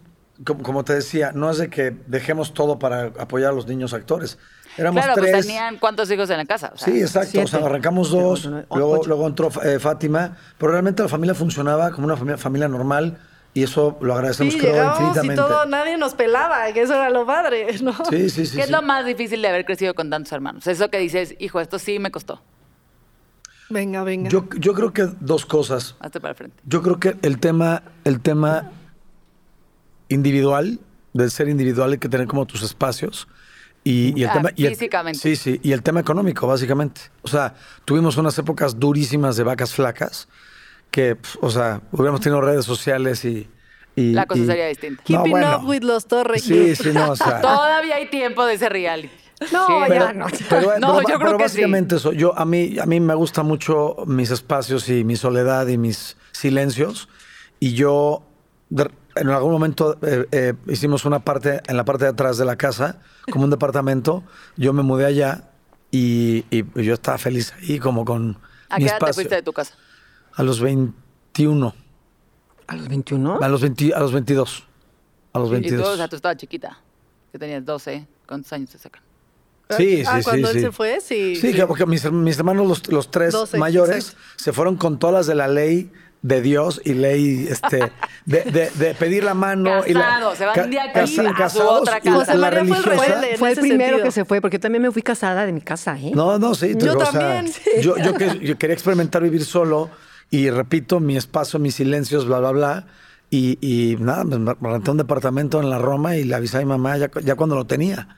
como, como te decía, no es de que dejemos todo para apoyar a los niños actores. Éramos Claro, tres. pues tenían cuántos hijos en la casa. O sea, Sí, exacto. siete. O sea, arrancamos dos, Ocho, luego, ocho. luego entró eh, Fátima, pero realmente la familia funcionaba como una familia, familia normal y eso lo agradecemos Sí, creo y infinitamente. todo, nadie nos pelaba, que eso era lo padre, ¿no? Sí, sí, sí. ¿Qué es lo más difícil de haber crecido con tantos hermanos? Eso que dices, hijo, esto sí me costó. Venga, venga. Yo, yo creo que dos cosas. Hazte para el frente. Yo creo que el tema, el tema individual, del ser individual, hay que tener como tus espacios. Y, y el Ah, tema. y el- físicamente. sí, sí. Y el tema económico, básicamente. O sea, tuvimos unas épocas durísimas de vacas flacas que, pf, o sea, hubiéramos tenido redes sociales y. y- La cosa y- sería distinta. Keeping bueno. up with los Torres. Sí, sí, no, o sea. Todavía hay tiempo de ese reality. No, Sí. ya Pero, no. pero- No, pero- yo creo pero que sí. básicamente eso. Yo, a, mí, a mí me gusta mucho mis espacios y mi soledad y mis silencios. Y yo, en algún momento, eh, eh, hicimos una parte en la parte de atrás de la casa, como un departamento. Yo me mudé allá y, y yo estaba feliz ahí, como con ¿A mi qué edad te espacio. fuiste de tu casa? A los 21. ¿A los 21? A los, 20 a los 22. A los Y 22. tú, o sea, tú estabas chiquita. Que tenías 12. ¿Cuántos años te sacan? Sí, sí, ah, sí, cuando él sí. se fue, sí. Sí, que- porque mis, mis hermanos, los, los tres 12, mayores, exacto. se fueron con todas las de la ley de Dios y ley este, de, de- de pedir la mano. y la, se van de aquí a su casados otra y casa. José la María fue el rebelde. Fue el ese primero sentido. que se fue, porque también me fui casada de mi casa, ¿eh? No, no, sí. Yo o sea, también. Yo, yo, que- yo quería experimentar vivir solo y repito, mi espacio, mis silencios, bla, bla, bla. Y, y nada, me me renté un departamento en la Roma y le avisé a mi mamá ya, ya cuando lo tenía.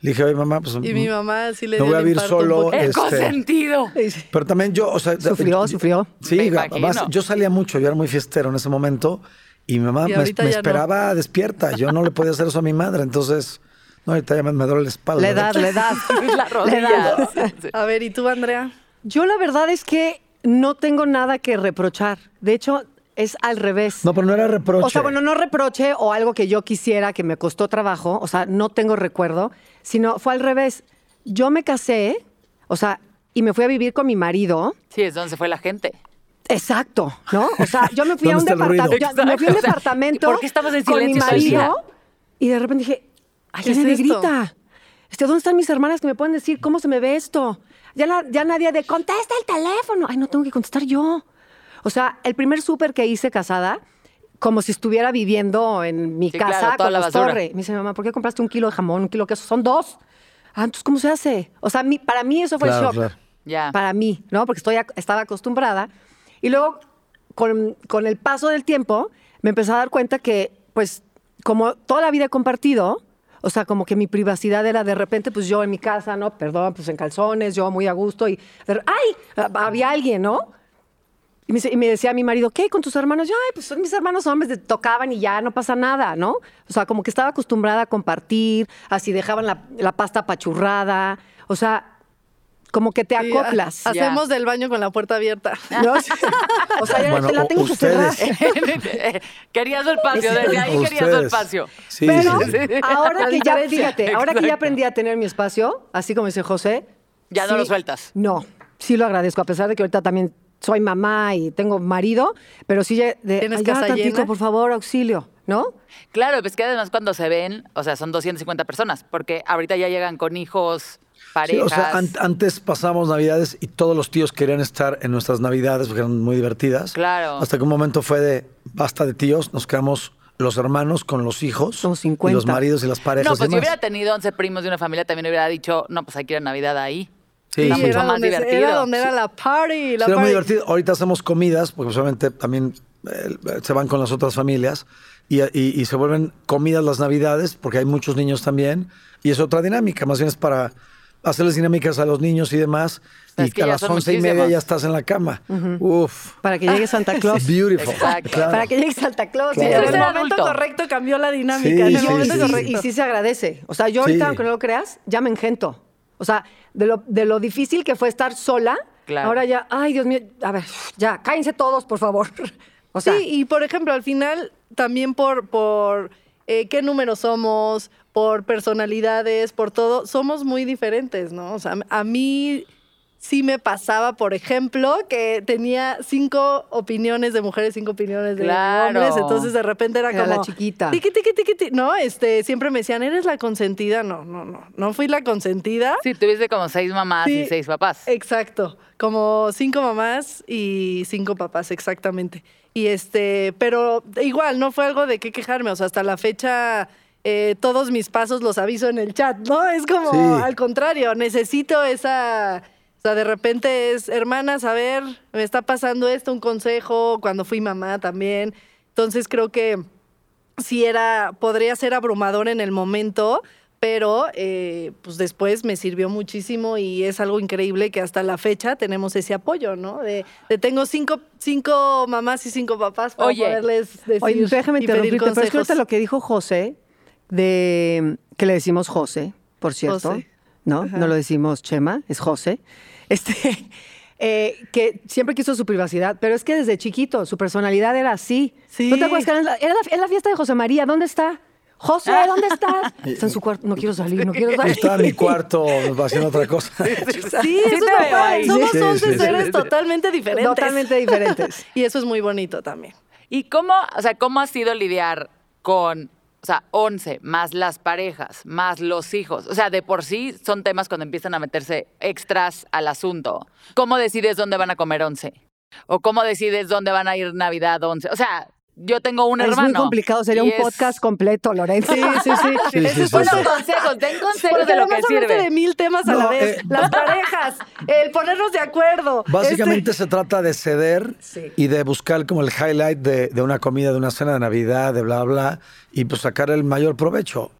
Le dije, oye, mamá, pues. Y mi mamá sí le Me dio voy a vivir solo. El Este- consentido. Pero también yo, o sea. Sufrió, yo- sufrió. Sí, además, yo salía mucho, yo era muy fiestero en ese momento y mi mamá Y me, no. esperaba despierta. Yo no le podía hacer eso a mi madre, entonces. No, ahorita ya me, me duele la espalda. La edad, la edad. La rodilla. Sí. A ver, ¿y tú, Andrea? Yo la verdad es que no tengo nada que reprochar. De hecho, es al revés. No, pero no era reproche. O sea, bueno, no reproche o algo que yo quisiera que me costó trabajo, o sea, no tengo recuerdo, sino fue al revés. Yo me casé, o sea, y me fui a vivir con mi marido. Sí, es donde se fue la gente. Exacto, ¿no? O sea, yo me fui a un departamento, me fui a un departamento ¿y por qué estabas en con mi marido y de repente dije, ay, ¿Qué ya es nadie esto? grita. Este, ¿dónde están mis hermanas que me pueden decir cómo se me ve esto? Ya, la- ya nadie de contesta el teléfono. Ay, no tengo que contestar yo. O sea, el primer súper que hice casada, como si estuviera viviendo en mi Sí, casa claro, toda con la los torre. Me dice, mamá, ¿por qué compraste un kilo de jamón, un kilo de queso? Son dos. Ah, entonces, ¿cómo se hace? O sea, mi- para mí eso fue el Claro, shock claro. Ya. para mí, ¿no? Porque estoy, estaba acostumbrada. Y luego, con, con el paso del tiempo, me empecé a dar cuenta que, pues, como toda la vida he compartido, o sea, como que mi privacidad era de repente, pues yo en mi casa, ¿no? Perdón, pues en calzones, yo muy a gusto y, ¡ay! Había alguien, ¿no? Y me, y me decía mi marido, ¿qué? ¿Con tus hermanos? Yo, ay, pues son mis hermanos hombres, tocaban y ya no pasa nada, ¿no? O sea, como que estaba acostumbrada a compartir, así dejaban la, la pasta apachurrada, o sea, como que te Sí, acoplas. ha- Hacemos del baño con la puerta abierta. ¿no? O sea, ya Bueno, la tengo que ustedes. quería su espacio, desde ahí quería su Ustedes. espacio. Sí, Pero sí, sí. ahora que ya, fíjate, ahora que ya aprendí a tener mi espacio, así como dice José. Ya no lo sueltas. No, sí lo agradezco, a pesar de que ahorita también soy mamá y tengo marido, pero sí ya de, ¿Tienes "Ay, ya, casa tantito, llena? por favor, auxilio, ¿no? Claro, pues que además cuando se ven, o sea, son 250 personas, porque ahorita ya llegan con hijos, Sí, o sea, an- antes pasamos Navidades y todos los tíos querían estar en nuestras Navidades porque eran muy divertidas. Claro. Hasta que un momento fue de basta de tíos, nos quedamos los hermanos con los hijos. Y 50. los maridos y las parejas. no, y pues si hubiera tenido 11 primos de una familia, también hubiera dicho, no, pues hay que ir a Navidad ahí. Sí, Está sí. mucho era más donde, se- divertido. Era donde era la party. La Sí, era muy party. divertido. Ahorita hacemos comidas, porque obviamente también eh, se van con las otras familias y, y- y se vuelven comidas las navidades, porque hay muchos niños también, y es otra dinámica, más bien es para hacerles dinámicas a los niños y demás, y que a las once y media ya estás en la cama. Uf, Para que llegue Santa Claus. beautiful. Exacto. Claro. Para que llegue Santa Claus. Claro. En el momento adulto. correcto cambió la dinámica. Sí, en el sí, momento sí, correcto. y sí se agradece. O sea, yo ahorita, Sí. aunque no lo creas, ya me engento. O sea, de lo, de lo difícil que fue estar sola, Claro. ahora ya, ay, Dios mío, a ver, ya, cállense todos, por favor. O sea, sí, y por ejemplo, al final, también por, por eh, qué número somos, por personalidades, por todo, somos muy diferentes, ¿no? O sea, a mí sí me pasaba, por ejemplo, que tenía cinco opiniones de mujeres, cinco opiniones de Claro. hombres, entonces de repente era, Era como... la chiquita. Tiqui, tiqui, tiqui, tiqui. No, este, siempre me decían, ¿eres la consentida? No, no, no, no fui la consentida. Sí, tuviste como seis mamás y seis papás. Exacto, como cinco mamás y cinco papás, exactamente. Y este, pero igual, no fue algo de qué quejarme, o sea, hasta la fecha eh, todos mis pasos los aviso en el chat, ¿no? Es como Sí. al contrario, necesito esa, o sea, de repente es, hermanas, a ver, me está pasando esto, un consejo, cuando fui mamá también. Entonces creo que sí era, podría ser abrumador en el momento, pero eh, pues después me sirvió muchísimo y es algo increíble que hasta la fecha tenemos ese apoyo, ¿no? De, de tengo cinco, cinco mamás y cinco papás para Oye. poderles decir Oye, déjame interrumpirte, pero es que lo que dijo José, de que le decimos José, por cierto, José. ¿no? Ajá. No lo decimos Chema, es José. Este, eh, que siempre quiso su privacidad, pero es que desde chiquito su personalidad era así. Sí. ¿No te acuerdas que era la, era la- es la fiesta de José María? ¿Dónde está? José, ¿dónde estás? Está en su cuarto. No quiero salir, no quiero salir. Estaba en mi cuarto haciendo otra cosa. Sí, eso es. Somos Sí, 11 sí, sí. seres totalmente diferentes. Totalmente diferentes. Y eso es muy bonito también. ¿Y cómo, o sea, cómo ha sido lidiar con, o sea, 11 más las parejas, más los hijos? O sea, de por sí son temas cuando empiezan a meterse extras al asunto. ¿Cómo decides dónde van a comer 11? ¿O cómo decides dónde van a ir Navidad 11? O sea, yo tengo un es hermano. muy complicado, sería un es- podcast completo, Lorenzo. Sí, sí, sí. Sí, sí, Ese es sí, bueno, consejos, den consejos Porque de lo que sirve. de mil temas a la vez. eh, Las parejas, el ponernos de acuerdo. Básicamente Este- se trata de ceder Sí. y de buscar como el highlight de, de una comida, de una cena de Navidad, de bla, bla, y pues sacar el mayor provecho.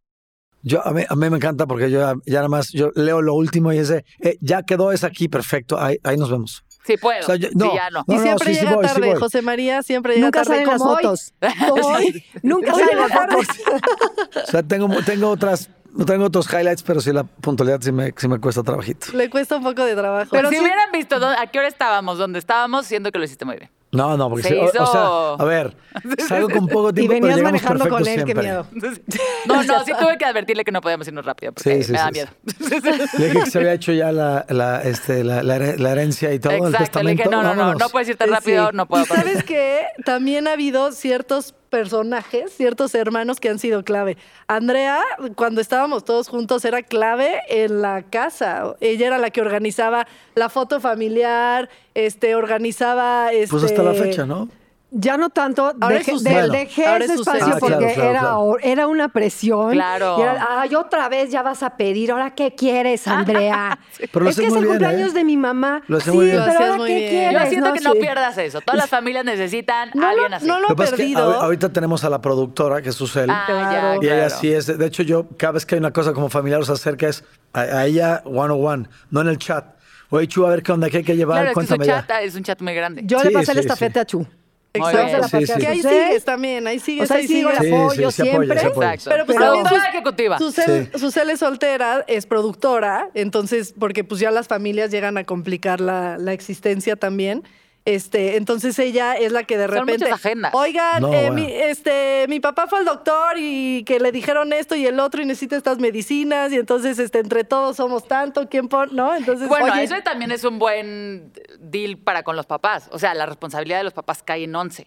Yo, a, mí, a mí me encanta porque yo ya, ya nada más, yo leo lo último y es de, eh, ya quedó, es aquí, perfecto, ahí, ahí nos vemos. Sí puedo. O sea, yo- sí, no, ya no. Y no, siempre sí llega voy, tarde. voy. José María siempre llega Nunca tarde. salen las hoy. fotos. Como hoy. Nunca salen las fotos. O sea, tengo, tengo otras, tengo otros highlights, pero sí la puntualidad sí me, sí me cuesta trabajito. Le cuesta un poco de trabajo. Pero Sí. si hubieran visto dónde- a qué hora estábamos, dónde estábamos, siento que lo hiciste muy bien. No, no, porque Se o, o hizo- sea, a ver, salgo con poco tiempo, pero venías llegamos manejando con él, qué siempre. miedo. No, no, sí tuve que advertirle que no podíamos irnos rápido porque Sí, sí, me da sí, miedo. Le dije que se había hecho ya la, la, este, la, la her- la herencia y todo, el Exacto, le testamento. dije, no, no, no, vámonos. no puedes ir tan Sí, rápido, sí. no puedo. Y sabes que también ha habido ciertos personajes, ciertos hermanos que han sido clave. Andrea, cuando estábamos todos juntos, era clave en la casa. Ella era la que organizaba la foto familiar, este, organizaba. Este, Pues hasta la fecha, ¿no? Ya no tanto, Ahora dejé, es su de- celo. dejé Ahora ese es espacio. Ah, porque claro, era, claro. era una presión. Claro. Y era, ay, otra vez ya vas a pedir, ¿ahora qué quieres, Andrea? Pero lo es que es muy el bien, cumpleaños ¿eh? de mi mamá. Lo sí, muy bien. Lo pero ahora muy qué bien. quieres. Yo siento que no pierdas eso. Todas las familias necesitan a No alguien lo, así. no lo Lo que he pasa es que perdido. ahor- ahorita tenemos a la productora, que es Susel. Ah, Y ella sí es. De hecho, yo, cada vez que hay una cosa como familiar, se acerca, es a, a ella one on one, no en el chat. Oye, Chu, a ver qué onda, qué hay que llevar, Claro, es ya. chat ah, es un chat muy grande. Yo le pasé la estafeta a Chu. Exacto. Sí, sí. Que ahí sigues también, ahí sigues, O sea, ahí sigo el apoyo apoya, siempre. se apoya. Exacto. Pero pues Pero también ejecutiva. Susel. Susel es soltera, es productora, entonces, porque pues ya las familias llegan a complicar la, la existencia también. Este, entonces ella es la que de Son repente. muchas agendas. Oigan, No, eh, bueno. mi, este, mi papá fue al doctor y que le dijeron esto y el otro y necesita estas medicinas, y entonces este, entre todos somos tanto, ¿quién pon? ¿No? Entonces, Bueno, oye, eso también es un buen deal para con los papás. O sea, la responsabilidad de los papás cae en 11.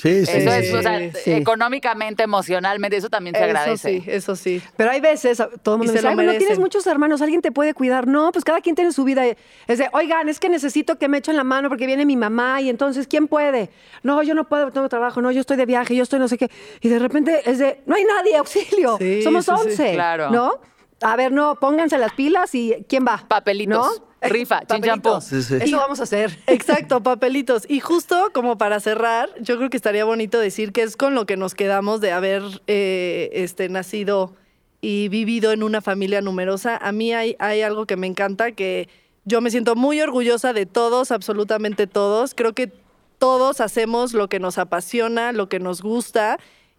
Sí, sí, eso sí, es, sí. o sea, sí. económicamente, emocionalmente, eso también se eso agradece. sí, eso sí. Pero hay veces, todo el mundo Y dice, lo "Ay, bueno, tienes merecen". muchos hermanos, alguien te puede cuidar. No, pues cada quien tiene su vida. Es de, oigan, es que necesito que me echen la mano porque viene mi mamá y entonces, ¿quién puede? No, yo no puedo, tengo trabajo, no, yo estoy de viaje, yo estoy no sé qué. Y de repente es de, no hay nadie, auxilio. Sí, Somos sí, sí. 11. Claro. ¿No? A ver, no, pónganse las pilas y ¿quién va? Papelitos. ¿No? Rifa. Papelitos. Sí, sí. Eso vamos a hacer. Exacto, papelitos. Y justo como para cerrar, yo creo que estaría bonito decir que es con lo que nos quedamos de haber eh, este, nacido y vivido en una familia numerosa. A mí hay, hay algo que me encanta, que yo me siento muy orgullosa de todos, absolutamente todos. Creo que todos hacemos lo que nos apasiona, lo que nos gusta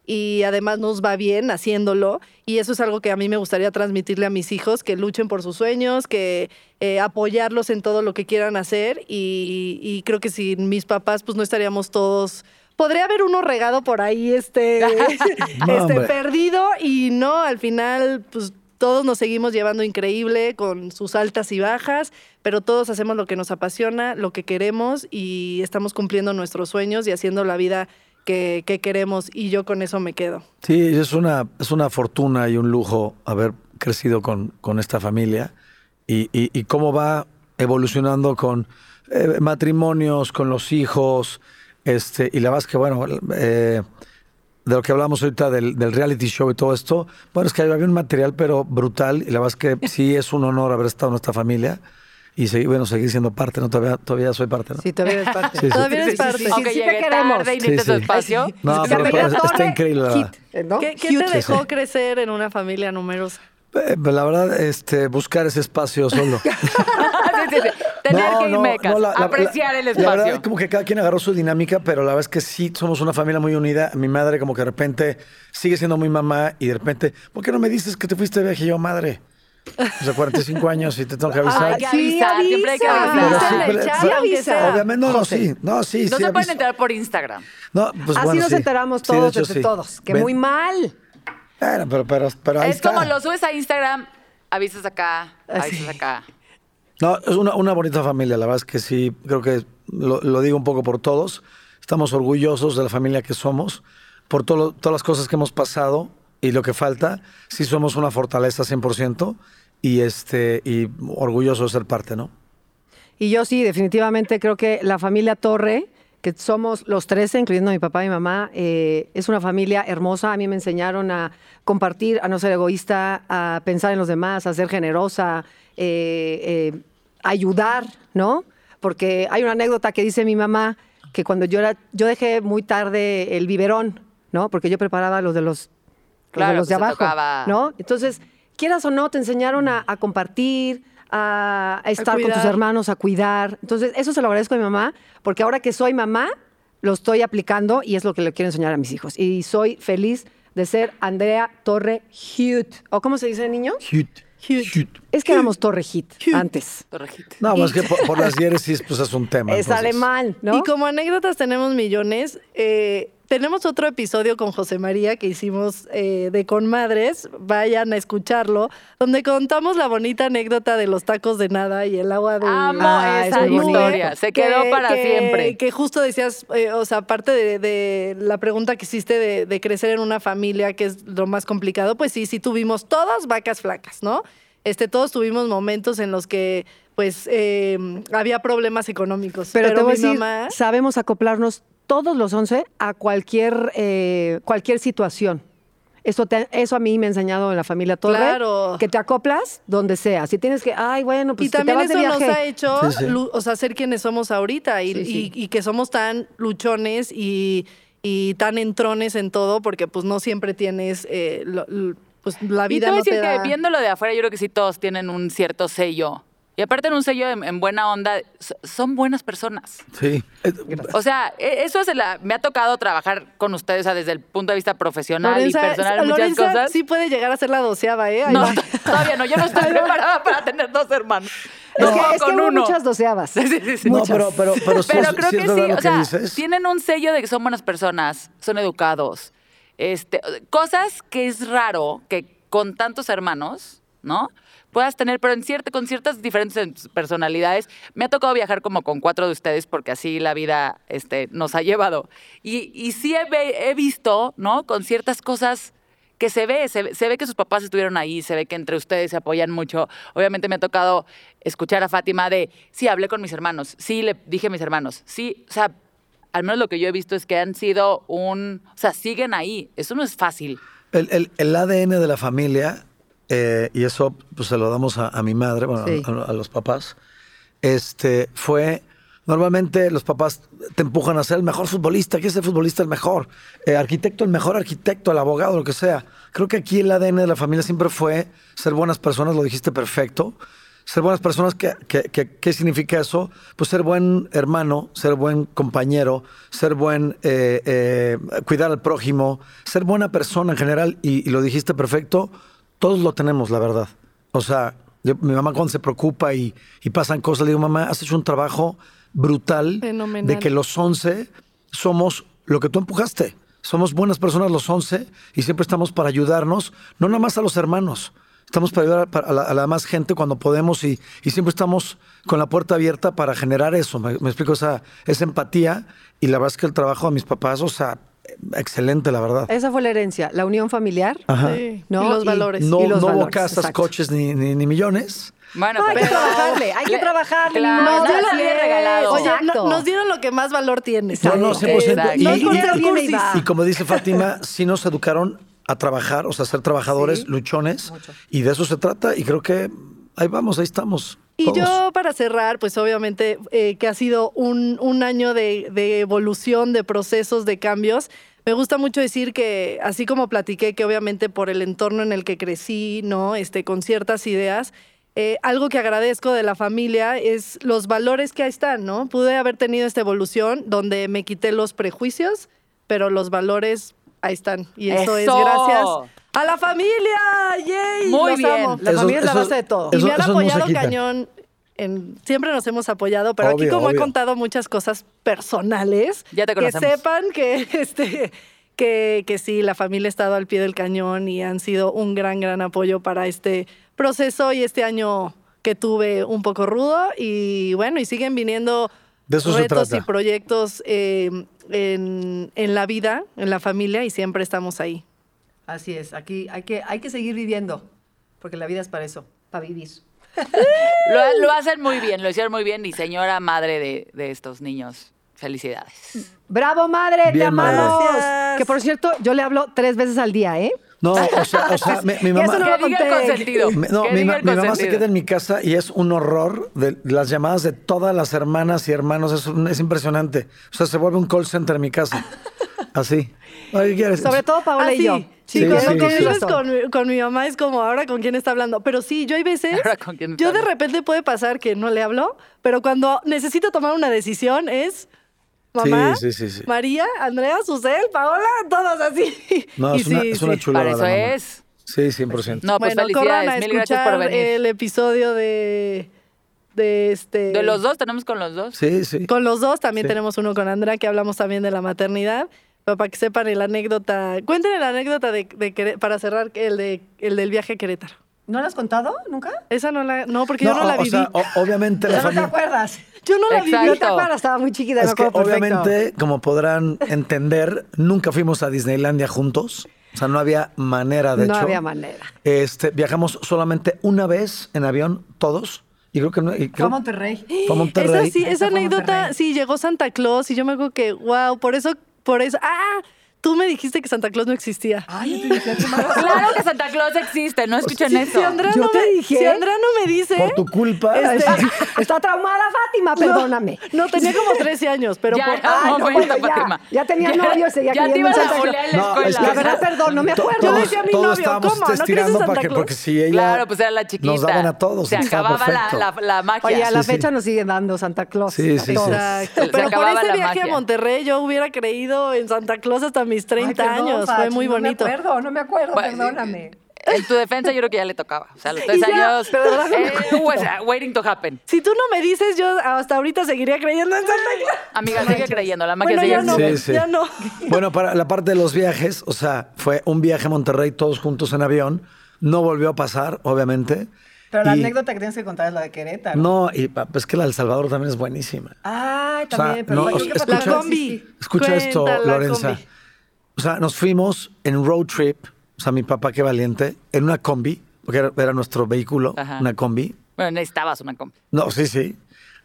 y además nos va bien haciéndolo. Y eso es algo que a mí me gustaría transmitirle a mis hijos, que luchen por sus sueños, que eh, apoyarlos en todo lo que quieran hacer. Y, y creo que sin mis papás, pues no estaríamos todos... Podría haber uno regado por ahí, este, este perdido, y no, al final, pues todos nos seguimos llevando increíble con sus altas y bajas, pero todos hacemos lo que nos apasiona, lo que queremos y estamos cumpliendo nuestros sueños y haciendo la vida que, que queremos y yo con eso me quedo. Sí, es una, es una fortuna y un lujo haber crecido con, con esta familia y, y- y cómo va evolucionando con eh, matrimonios, con los hijos, este, y la verdad es que, bueno, eh, de lo que hablamos ahorita del, del reality show y todo esto, bueno, es que había un material pero brutal y la verdad es que sí es un honor haber estado en esta familia y seguir, bueno, seguir siendo parte, ¿no? Todavía, todavía soy parte, ¿no? Sí, todavía eres parte. Sí, sí. Todavía eres parte. sí, sí, Aunque sí te llegue queremos. tarde y Sí, necesites tu sí. espacio. No, pero, pero está Torre, increíble. la verdad. ¿no? ¿Qué, te dejó sí. crecer en una familia numerosa? Eh, pues, La verdad, este, buscar ese espacio solo. Sí, sí, sí. Tener que ir mecas, la- la- apreciar el la espacio. verdad, como que cada quien agarró su dinámica, pero la verdad es que sí somos una familia muy unida. Mi madre, como que de repente sigue siendo muy mamá y de repente, ¿por qué no me dices que te fuiste de viaje? Y yo, madre, o sea, 45 años y te tengo que avisar. Hay que Sí, siempre hay que avisa. avisar. Pero sí, sea. Obviamente, no, no, sí. No, sí, No sí, se pueden enterar por Instagram. No, pues Así bueno, nos sí. enteramos Sí, de todos, hecho, entre sí. todos. Que Ven- muy mal. Bueno, pero, pero, pero ahí es está. como lo subes a Instagram, avisas acá, avisas acá. No, es una, una bonita familia, la verdad es que sí, creo que lo, lo digo un poco por todos. Estamos orgullosos de la familia que somos, por todo todas las cosas que hemos pasado y lo que falta. Sí somos una fortaleza 100% y, este, y orgullosos de ser parte, ¿no? Y yo sí, definitivamente creo que la familia Torre que somos los 13, incluyendo a mi papá y mi mamá. eh, es una familia hermosa. A mí me enseñaron a compartir, a no ser egoísta, a pensar en los demás, a ser generosa, eh, eh, ayudar, ¿no? Porque hay una anécdota que dice mi mamá que cuando yo era, yo dejé muy tarde el biberón, ¿no? Porque yo preparaba los de los, Claro, los de pues abajo, tocaba- ¿no? Entonces, quieras o no, te enseñaron a, a compartir, a, a estar con tus hermanos, a cuidar. Entonces, eso se lo agradezco a mi mamá, porque ahora que soy mamá, lo estoy aplicando y es lo que le quiero enseñar a mis hijos. Y soy feliz de ser Andrea Torre Hute. ¿O cómo se dice, niño? Hute. Hute. Es que éramos Torre Hit antes. Torrejita. No, más que por, por las diéresis, pues es un tema. Es entonces. alemán, ¿no? Y como anécdotas tenemos millones. eh, tenemos otro episodio con José María que hicimos eh, de Conmadres, vayan a escucharlo, donde contamos la bonita anécdota de los tacos de nada y el agua de Amo Ah, esa es historia. Se quedó que- para que- siempre. Que justo decías, eh, o sea, aparte de, de la pregunta que hiciste de, de crecer en una familia, que es lo más complicado, pues sí, sí tuvimos todas vacas flacas, ¿no? Este, todos tuvimos momentos en los que, pues, eh, había problemas económicos. Pero, te voy a mi decir, mamá- sabemos acoplarnos todos los 11 a cualquier, eh, cualquier situación. Eso, te- eso a mí me ha enseñado en la familia Torre. Claro. Que te acoplas donde sea. Si tienes que, ay, bueno, pues y que te también de eso nos ha hecho, Sí, sí. o sea, ser quienes somos ahorita y, Sí, sí. y- y que somos tan luchones y, y tan entrones en todo, porque pues no siempre tienes, eh, lo- pues la Y te vida voy a no te decir que da... viéndolo de afuera, yo creo que sí todos tienen un cierto sello. Y aparte en un sello en, en buena onda, son buenas personas. Sí. O sea, e- eso es la, me ha tocado trabajar con ustedes, o sea, desde el punto de vista profesional Lorenza, y personal, muchas Lorenza cosas. sí puede llegar a ser la doceava, ¿eh? Ahí no, va. todavía no, yo no estoy preparada para tener dos hermanos. Es que, es que con hubo uno. muchas doceavas. Sí, sí, sí. No, Muchas. pero, pero, pero, sí Pero creo sí que sí, o sea, dices. tienen un sello de que son buenas personas, son educados. Este, cosas que es raro que con tantos hermanos, ¿no? Puedas tener, pero en cierta, con ciertas diferentes personalidades. Me ha tocado viajar como con cuatro de ustedes porque así la vida este, nos ha llevado. Y, y sí he, he visto, ¿no? Con ciertas cosas que se ve, se, ve- se ve que sus papás estuvieron ahí, se ve que entre ustedes se apoyan mucho. Obviamente me ha tocado escuchar a Fátima de, sí, hablé con mis hermanos, sí, le dije a mis hermanos, sí, o sea, al menos lo que yo he visto es que han sido un, o sea, siguen ahí, eso no es fácil. El, el- el ADN de la familia, eh, y eso pues se lo damos a, a mi madre, bueno, Sí. a, a los papás, este, fue, normalmente los papás te empujan a ser el mejor futbolista, ¿qué es el futbolista el mejor? Eh, arquitecto, el mejor arquitecto, el abogado, lo que sea. Creo que aquí el ADN de la familia siempre fue ser buenas personas, lo dijiste perfecto. Ser buenas personas, ¿qué, qué, qué- qué significa eso? Pues ser buen hermano, ser buen compañero, ser buen, eh, eh, cuidar al prójimo, ser buena persona en general, y, y lo dijiste perfecto, todos lo tenemos, la verdad. O sea, yo- mi mamá cuando se preocupa y, y pasan cosas, le digo, mamá, has hecho un trabajo brutal Fenomenal. de que los 11 somos lo que tú empujaste. Somos buenas personas los 11 y siempre estamos para ayudarnos, no nada más a los hermanos, estamos para ayudar a, la, a la más gente cuando podemos y, y siempre estamos con la puerta abierta para generar eso. Me, me explico esa, esa empatía y la verdad es que el trabajo de mis papás, o sea, excelente, la verdad. Esa fue la herencia, la unión familiar. Ajá. Sí, ¿no? Y los Y- valores. No, y los no hubo valores, casas, exacto. coches ni, ni, ni millones. Bueno, No, hay que trabajarle, hay que Le- trabajarle, Claro, no, no, de nadie una vez. regalado. Oye, no- Exacto. nos dieron lo que más valor tiene. No, no, ¿sabes? 100%. Exacto. Y, y- como dice Fátima, sí nos educaron a trabajar, o sea, ser trabajadores, Sí. luchones, y de eso se trata, y creo que ahí vamos, ahí estamos. Y todos. yo, para cerrar, pues obviamente eh, que ha sido un, un año de, de evolución, de procesos, de cambios. Me gusta mucho decir que, así como platiqué, que obviamente por el entorno en el que crecí, ¿no? Este, con ciertas ideas, eh, algo que agradezco de la familia es los valores que ahí están, ¿no? Pude haber tenido esta evolución donde me quité los prejuicios, pero los valores ahí están. Y eso, es ¡Eso! gracias a la familia. ¡Yay! Muy Los bien. amo. La Eso- familia es la eso- base de todo. Y me han no apoyado cañón. en- siempre nos hemos apoyado, pero aquí Obvio, como he contado muchas cosas personales, Ya te que sepan que, este, que, que sí, la familia ha estado al pie del cañón y han sido un gran, gran apoyo para este proceso y este año que tuve un poco rudo. Y bueno, y siguen viniendo De eso se retos y proyectos eh, en, en la vida, en la familia, y siempre estamos ahí. Así es, aquí hay que, hay que seguir viviendo, porque la vida es para eso, para vivir. Lo, lo hacen muy bien, lo hicieron muy bien y señora madre de, de estos niños. Felicidades. Bravo, madre, te Bien, amamos. Gracias. Que por cierto, yo le hablo tres veces al día, ¿eh? No, o sea, o sea, mi, mamá... eso no diga el consentido. No, mi, diga ma- el mi mamá se queda en mi casa y es un horror de las llamadas de todas las hermanas y hermanos. Es, un- es impresionante. O sea, se vuelve un call center en mi casa. Así. Ay, ¿qué quieres? Sobre todo Paola Ah, y sí. yo. Sí, Sí, cuando sí, convives sí. con, mi- con mi mamá es como ahora con quién está hablando. Pero sí, yo hay veces, Ahora con quién está yo de repente puede pasar que no le hablo, pero cuando necesito tomar una decisión es mamá, Sí, sí, sí, sí. María, Andrea, Susel, Paola, todos así. No, Y es una, es una chulada. Para eso es. Sí, 100%. No, pues bueno, corran a felicidades. Mil gracias por escuchar venir. el episodio de, de este... De los dos, tenemos con los dos. Sí, sí. Con los dos, también Sí. tenemos uno con Andrea, que hablamos también de la maternidad. Para que sepan la anécdota, cuéntenle la anécdota de, para cerrar el, de, el del viaje a Querétaro. ¿No lo has contado nunca? Esa no la, no, porque yo no la o viví. sea, o- obviamente la Ya no te familia... acuerdas. yo no la viví. Exacto. No te acuerdas, estaba muy chiquita. Es que obviamente, como podrán entender, nunca fuimos a Disneylandia juntos. O sea, no había manera, de no hecho. había manera. Este, viajamos solamente una vez en avión, todos. Y creo que no. y Fue a Monterrey. Fue a Monterrey. Esa sí, Esa anécdota, Monterrey. sí, llegó Santa Claus y yo me acuerdo que, wow, por eso, por eso, ah, tú me dijiste que Santa Claus no existía. Ay, yo te dije. Claro que Santa Claus existe, no escuchen Si, eso. si Andrea Yo no te me, dije. si Andrea no me dice, Por tu culpa. Este- Está traumada Fátima, perdóname. no, tenía como 13 años, pero ya por- era Ay, no, bueno, ya. Fátima. Ya tenía novio seguía Ya te en a la No, es escuela. La verdad, perdón, no me acuerdo. Yo todos, decía a mi todos novio, estábamos ¿cómo? ¿No crees en estirando Santa para que, Claus? porque si ella Claro, pues era la chiquita. nos daban a todos. Se acababa la, la, la magia. Oye, a la Sí, sí. fecha nos siguen dando Santa Claus. Sí, a sí, sí. todos. Exacto. Pero por ese viaje a Monterrey yo hubiera creído en Santa Claus hasta mis 30 Ay, perdón, años. Fach, Fue muy bonito. No me acuerdo, no me acuerdo, Bueno, perdóname. En tu defensa, yo creo que ya le tocaba. O sea, los tres ya, años. pero no eh, was waiting to happen. Si tú no me dices, yo hasta ahorita seguiría creyendo en Santa Claus. Amiga, sigue creyendo. La magia Bueno, ya no, Sí, sí. ya no. Bueno, para la parte de los viajes, o sea, fue un viaje a Monterrey todos juntos en avión. No volvió a pasar, obviamente. Pero la Y- anécdota que tienes que contar es la de Querétaro. No, y pues que la del Salvador también es buenísima. Ay, O sea, también, pero no, o- escucha- La combi. Escucha esto, Cuenta Lorenza. combi. O sea, nos fuimos en road trip, o sea, mi papá, qué valiente, en una combi, porque era, era nuestro vehículo, Ajá. una combi. Bueno, necesitabas una compa. No, sí, sí.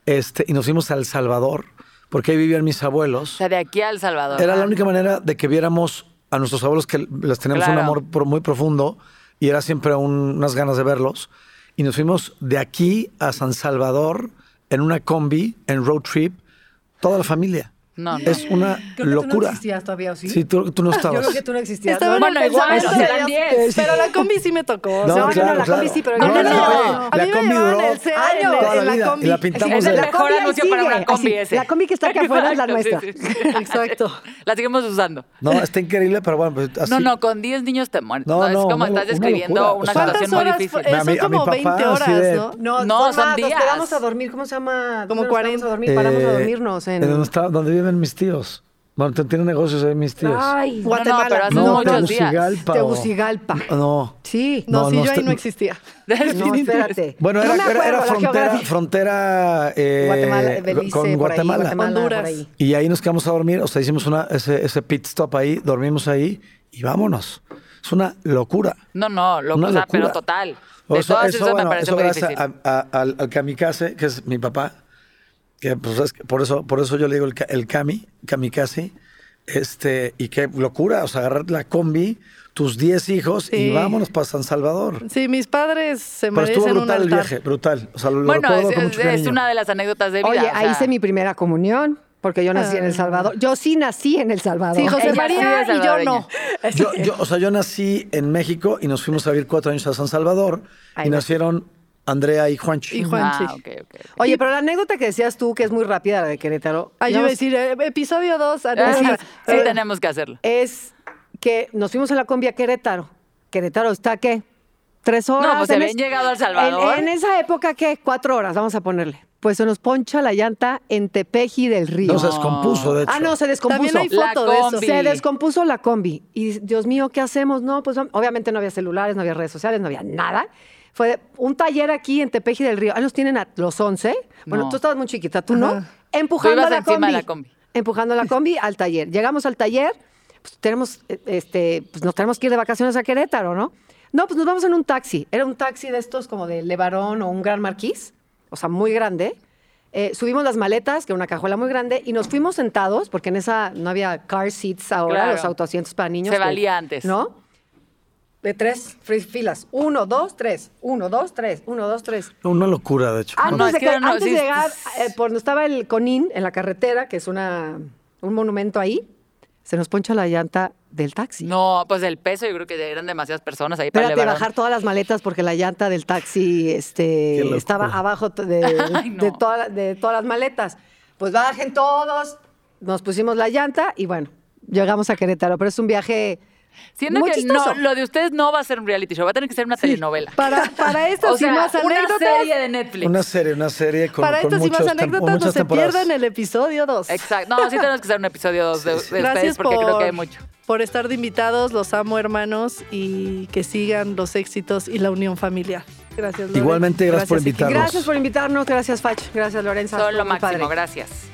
Este, y nos fuimos a El Salvador, porque ahí vivían mis O abuelos. sea, de aquí a El Salvador. Era la única manera de que viéramos a nuestros abuelos que les teníamos un amor muy profundo y era siempre un- unas ganas de verlos. Y nos fuimos de aquí a San Salvador en una combi, en road trip, toda la familia. No, no. Es una Creo que tú no locura. existías todavía, ¿o sí? Sí, tú, tú no Yo estabas. creo que tú no existías. Estaba en ¿no? Bueno, igual, pensamiento o sea, eran de- 10. Pero la combi sí me tocó. No, o sea, no, claro, la claro. combi sí, pero yo no, no, no. a La mí me combi llevaban duró años. en la- Toda la vida. combi. Y la pintamos Es el La mejor anuncio para una combi así, ese. la combi que está aquí afuera es la nuestra. sí, sí. Exacto. La seguimos usando. No, está increíble, pero bueno, pues así. No, no, con 10 niños te mueres. No, No, es no, como estás describiendo locura. una ¿Cuántas situación muy horas difícil. Son como papá, 20 así horas, ¿no? No, No, son días. Nos quedamos a dormir, ¿cómo se llama? Como ¿Dónde nos 40. quedamos a dormir, paramos a Eh, dormirnos en... donde viven mis tíos. Bueno, tienen negocios ahí mis tíos. Ay, No, no, Guatemala. pero hace no, muchos días. Tegucigalpa. o-. No. Sí. No, No, sí, no, yo ahí este- no existía. No, espérate. Bueno, No era, me era- acuerdo era la frontera, frontera eh, Guatemala, Belice, con por ahí, Guatemala. Guatemala, Honduras. ahí. Y ahí nos quedamos a dormir, o sea, hicimos una, ese, ese pit stop ahí, dormimos ahí y vámonos. Es una locura. No, no, lo, Una o sea, locura. pero total. De eso, todas eso, esas me bueno, parece eso muy gracias difícil. a- a- al, al kamikaze, que es mi papá, que pues es que por eso, por eso yo le digo el, el kami, kamikaze, este, y qué locura, o sea, agarrar la combi, tus 10 hijos y vámonos para San Salvador. Sí, mis padres se Pero estuvo un brutal el viaje, brutal. O sea, lo, lo Bueno, recuerdo es, con mucho es una de las anécdotas de vida. Oye, o ahí sea, hice mi primera comunión, porque yo nací en El Salvador. Yo sí nací en El Salvador. Sí, José Ella María y yo no. Yo, yo, o sea, yo nací en México y nos fuimos a vivir cuatro años a San Salvador Ahí y va. nacieron Andrea y Juanchi. Y Juanchi. Ah. Oye, pero la anécdota que decías tú, que es muy rápida, la de Querétaro. Ah, yo iba a decir, eh, episodio 2. Ah, sí, sí tenemos que hacerlo. Es que nos fuimos a la combi a Querétaro. Querétaro está, ¿qué? ¿Tres horas? No, pues se En habían llegado a El Salvador. En, en esa época, ¿qué? Cuatro horas, vamos a ponerle. Pues se nos poncha la llanta en Tepeji del Río. No se descompuso, de hecho. Ah, no, se descompuso. También hay La foto de eso. combi. Se descompuso la combi. Y Dios mío, ¿qué hacemos? No, pues obviamente no había celulares, no había redes sociales, no había nada. Fue un taller aquí en Tepeji del Río. Ahí nos tienen a los 11. Bueno, No. tú estabas muy chiquita, tú no. Ajá. Empujando Tú ibas la encima combi. de la combi. Empujando la combi al taller. Llegamos al taller, pues tenemos, eh, este, pues nos tenemos que ir de vacaciones a Querétaro, ¿no? No, pues nos vamos en un taxi. Era un taxi de estos como de Levarón o un Gran Marquís, o sea, muy grande. eh, subimos las maletas, que era una cajuela muy grande, y nos fuimos sentados, porque en esa no había car seats ahora, Claro. los autoasientos para niños. Se valía antes. ¿No? De tres filas. Uno, dos, tres. Uno, dos, tres. Uno, dos, tres. Una locura, de hecho. Antes, no, es de, que no, antes sí, de llegar, eh, por donde estaba el Conín, en la carretera, que es una, un monumento ahí, se nos poncha la llanta del taxi. No, pues el peso, yo creo que eran demasiadas personas ahí para Espérate, elevar. bajar todas las maletas porque la llanta del taxi este, estaba abajo de, Ay, no. de, toda- de todas las maletas. Pues bajen todos, nos pusimos la llanta y bueno, llegamos a Querétaro. Pero es un viaje Siento muy que chistoso. no, lo de ustedes no va a ser un reality show, va a tener que ser una telenovela. Para, para estas o y sea, más una anécdotas. serie de Netflix. Una serie, una serie con, para con estas y más anécdotas no se pierdan el episodio 2. Exacto. No, sí tenemos que hacer un episodio dos de, de ustedes Gracias porque por, creo que hay mucho. por estar de invitados. Los amo, hermanos, y que sigan los éxitos y la unión familiar. Gracias, Lore. Igualmente, gracias por invitarnos. Gracias por invitarnos, gracias Fach, gracias Lorenza. Son fue lo máximo, padre. gracias.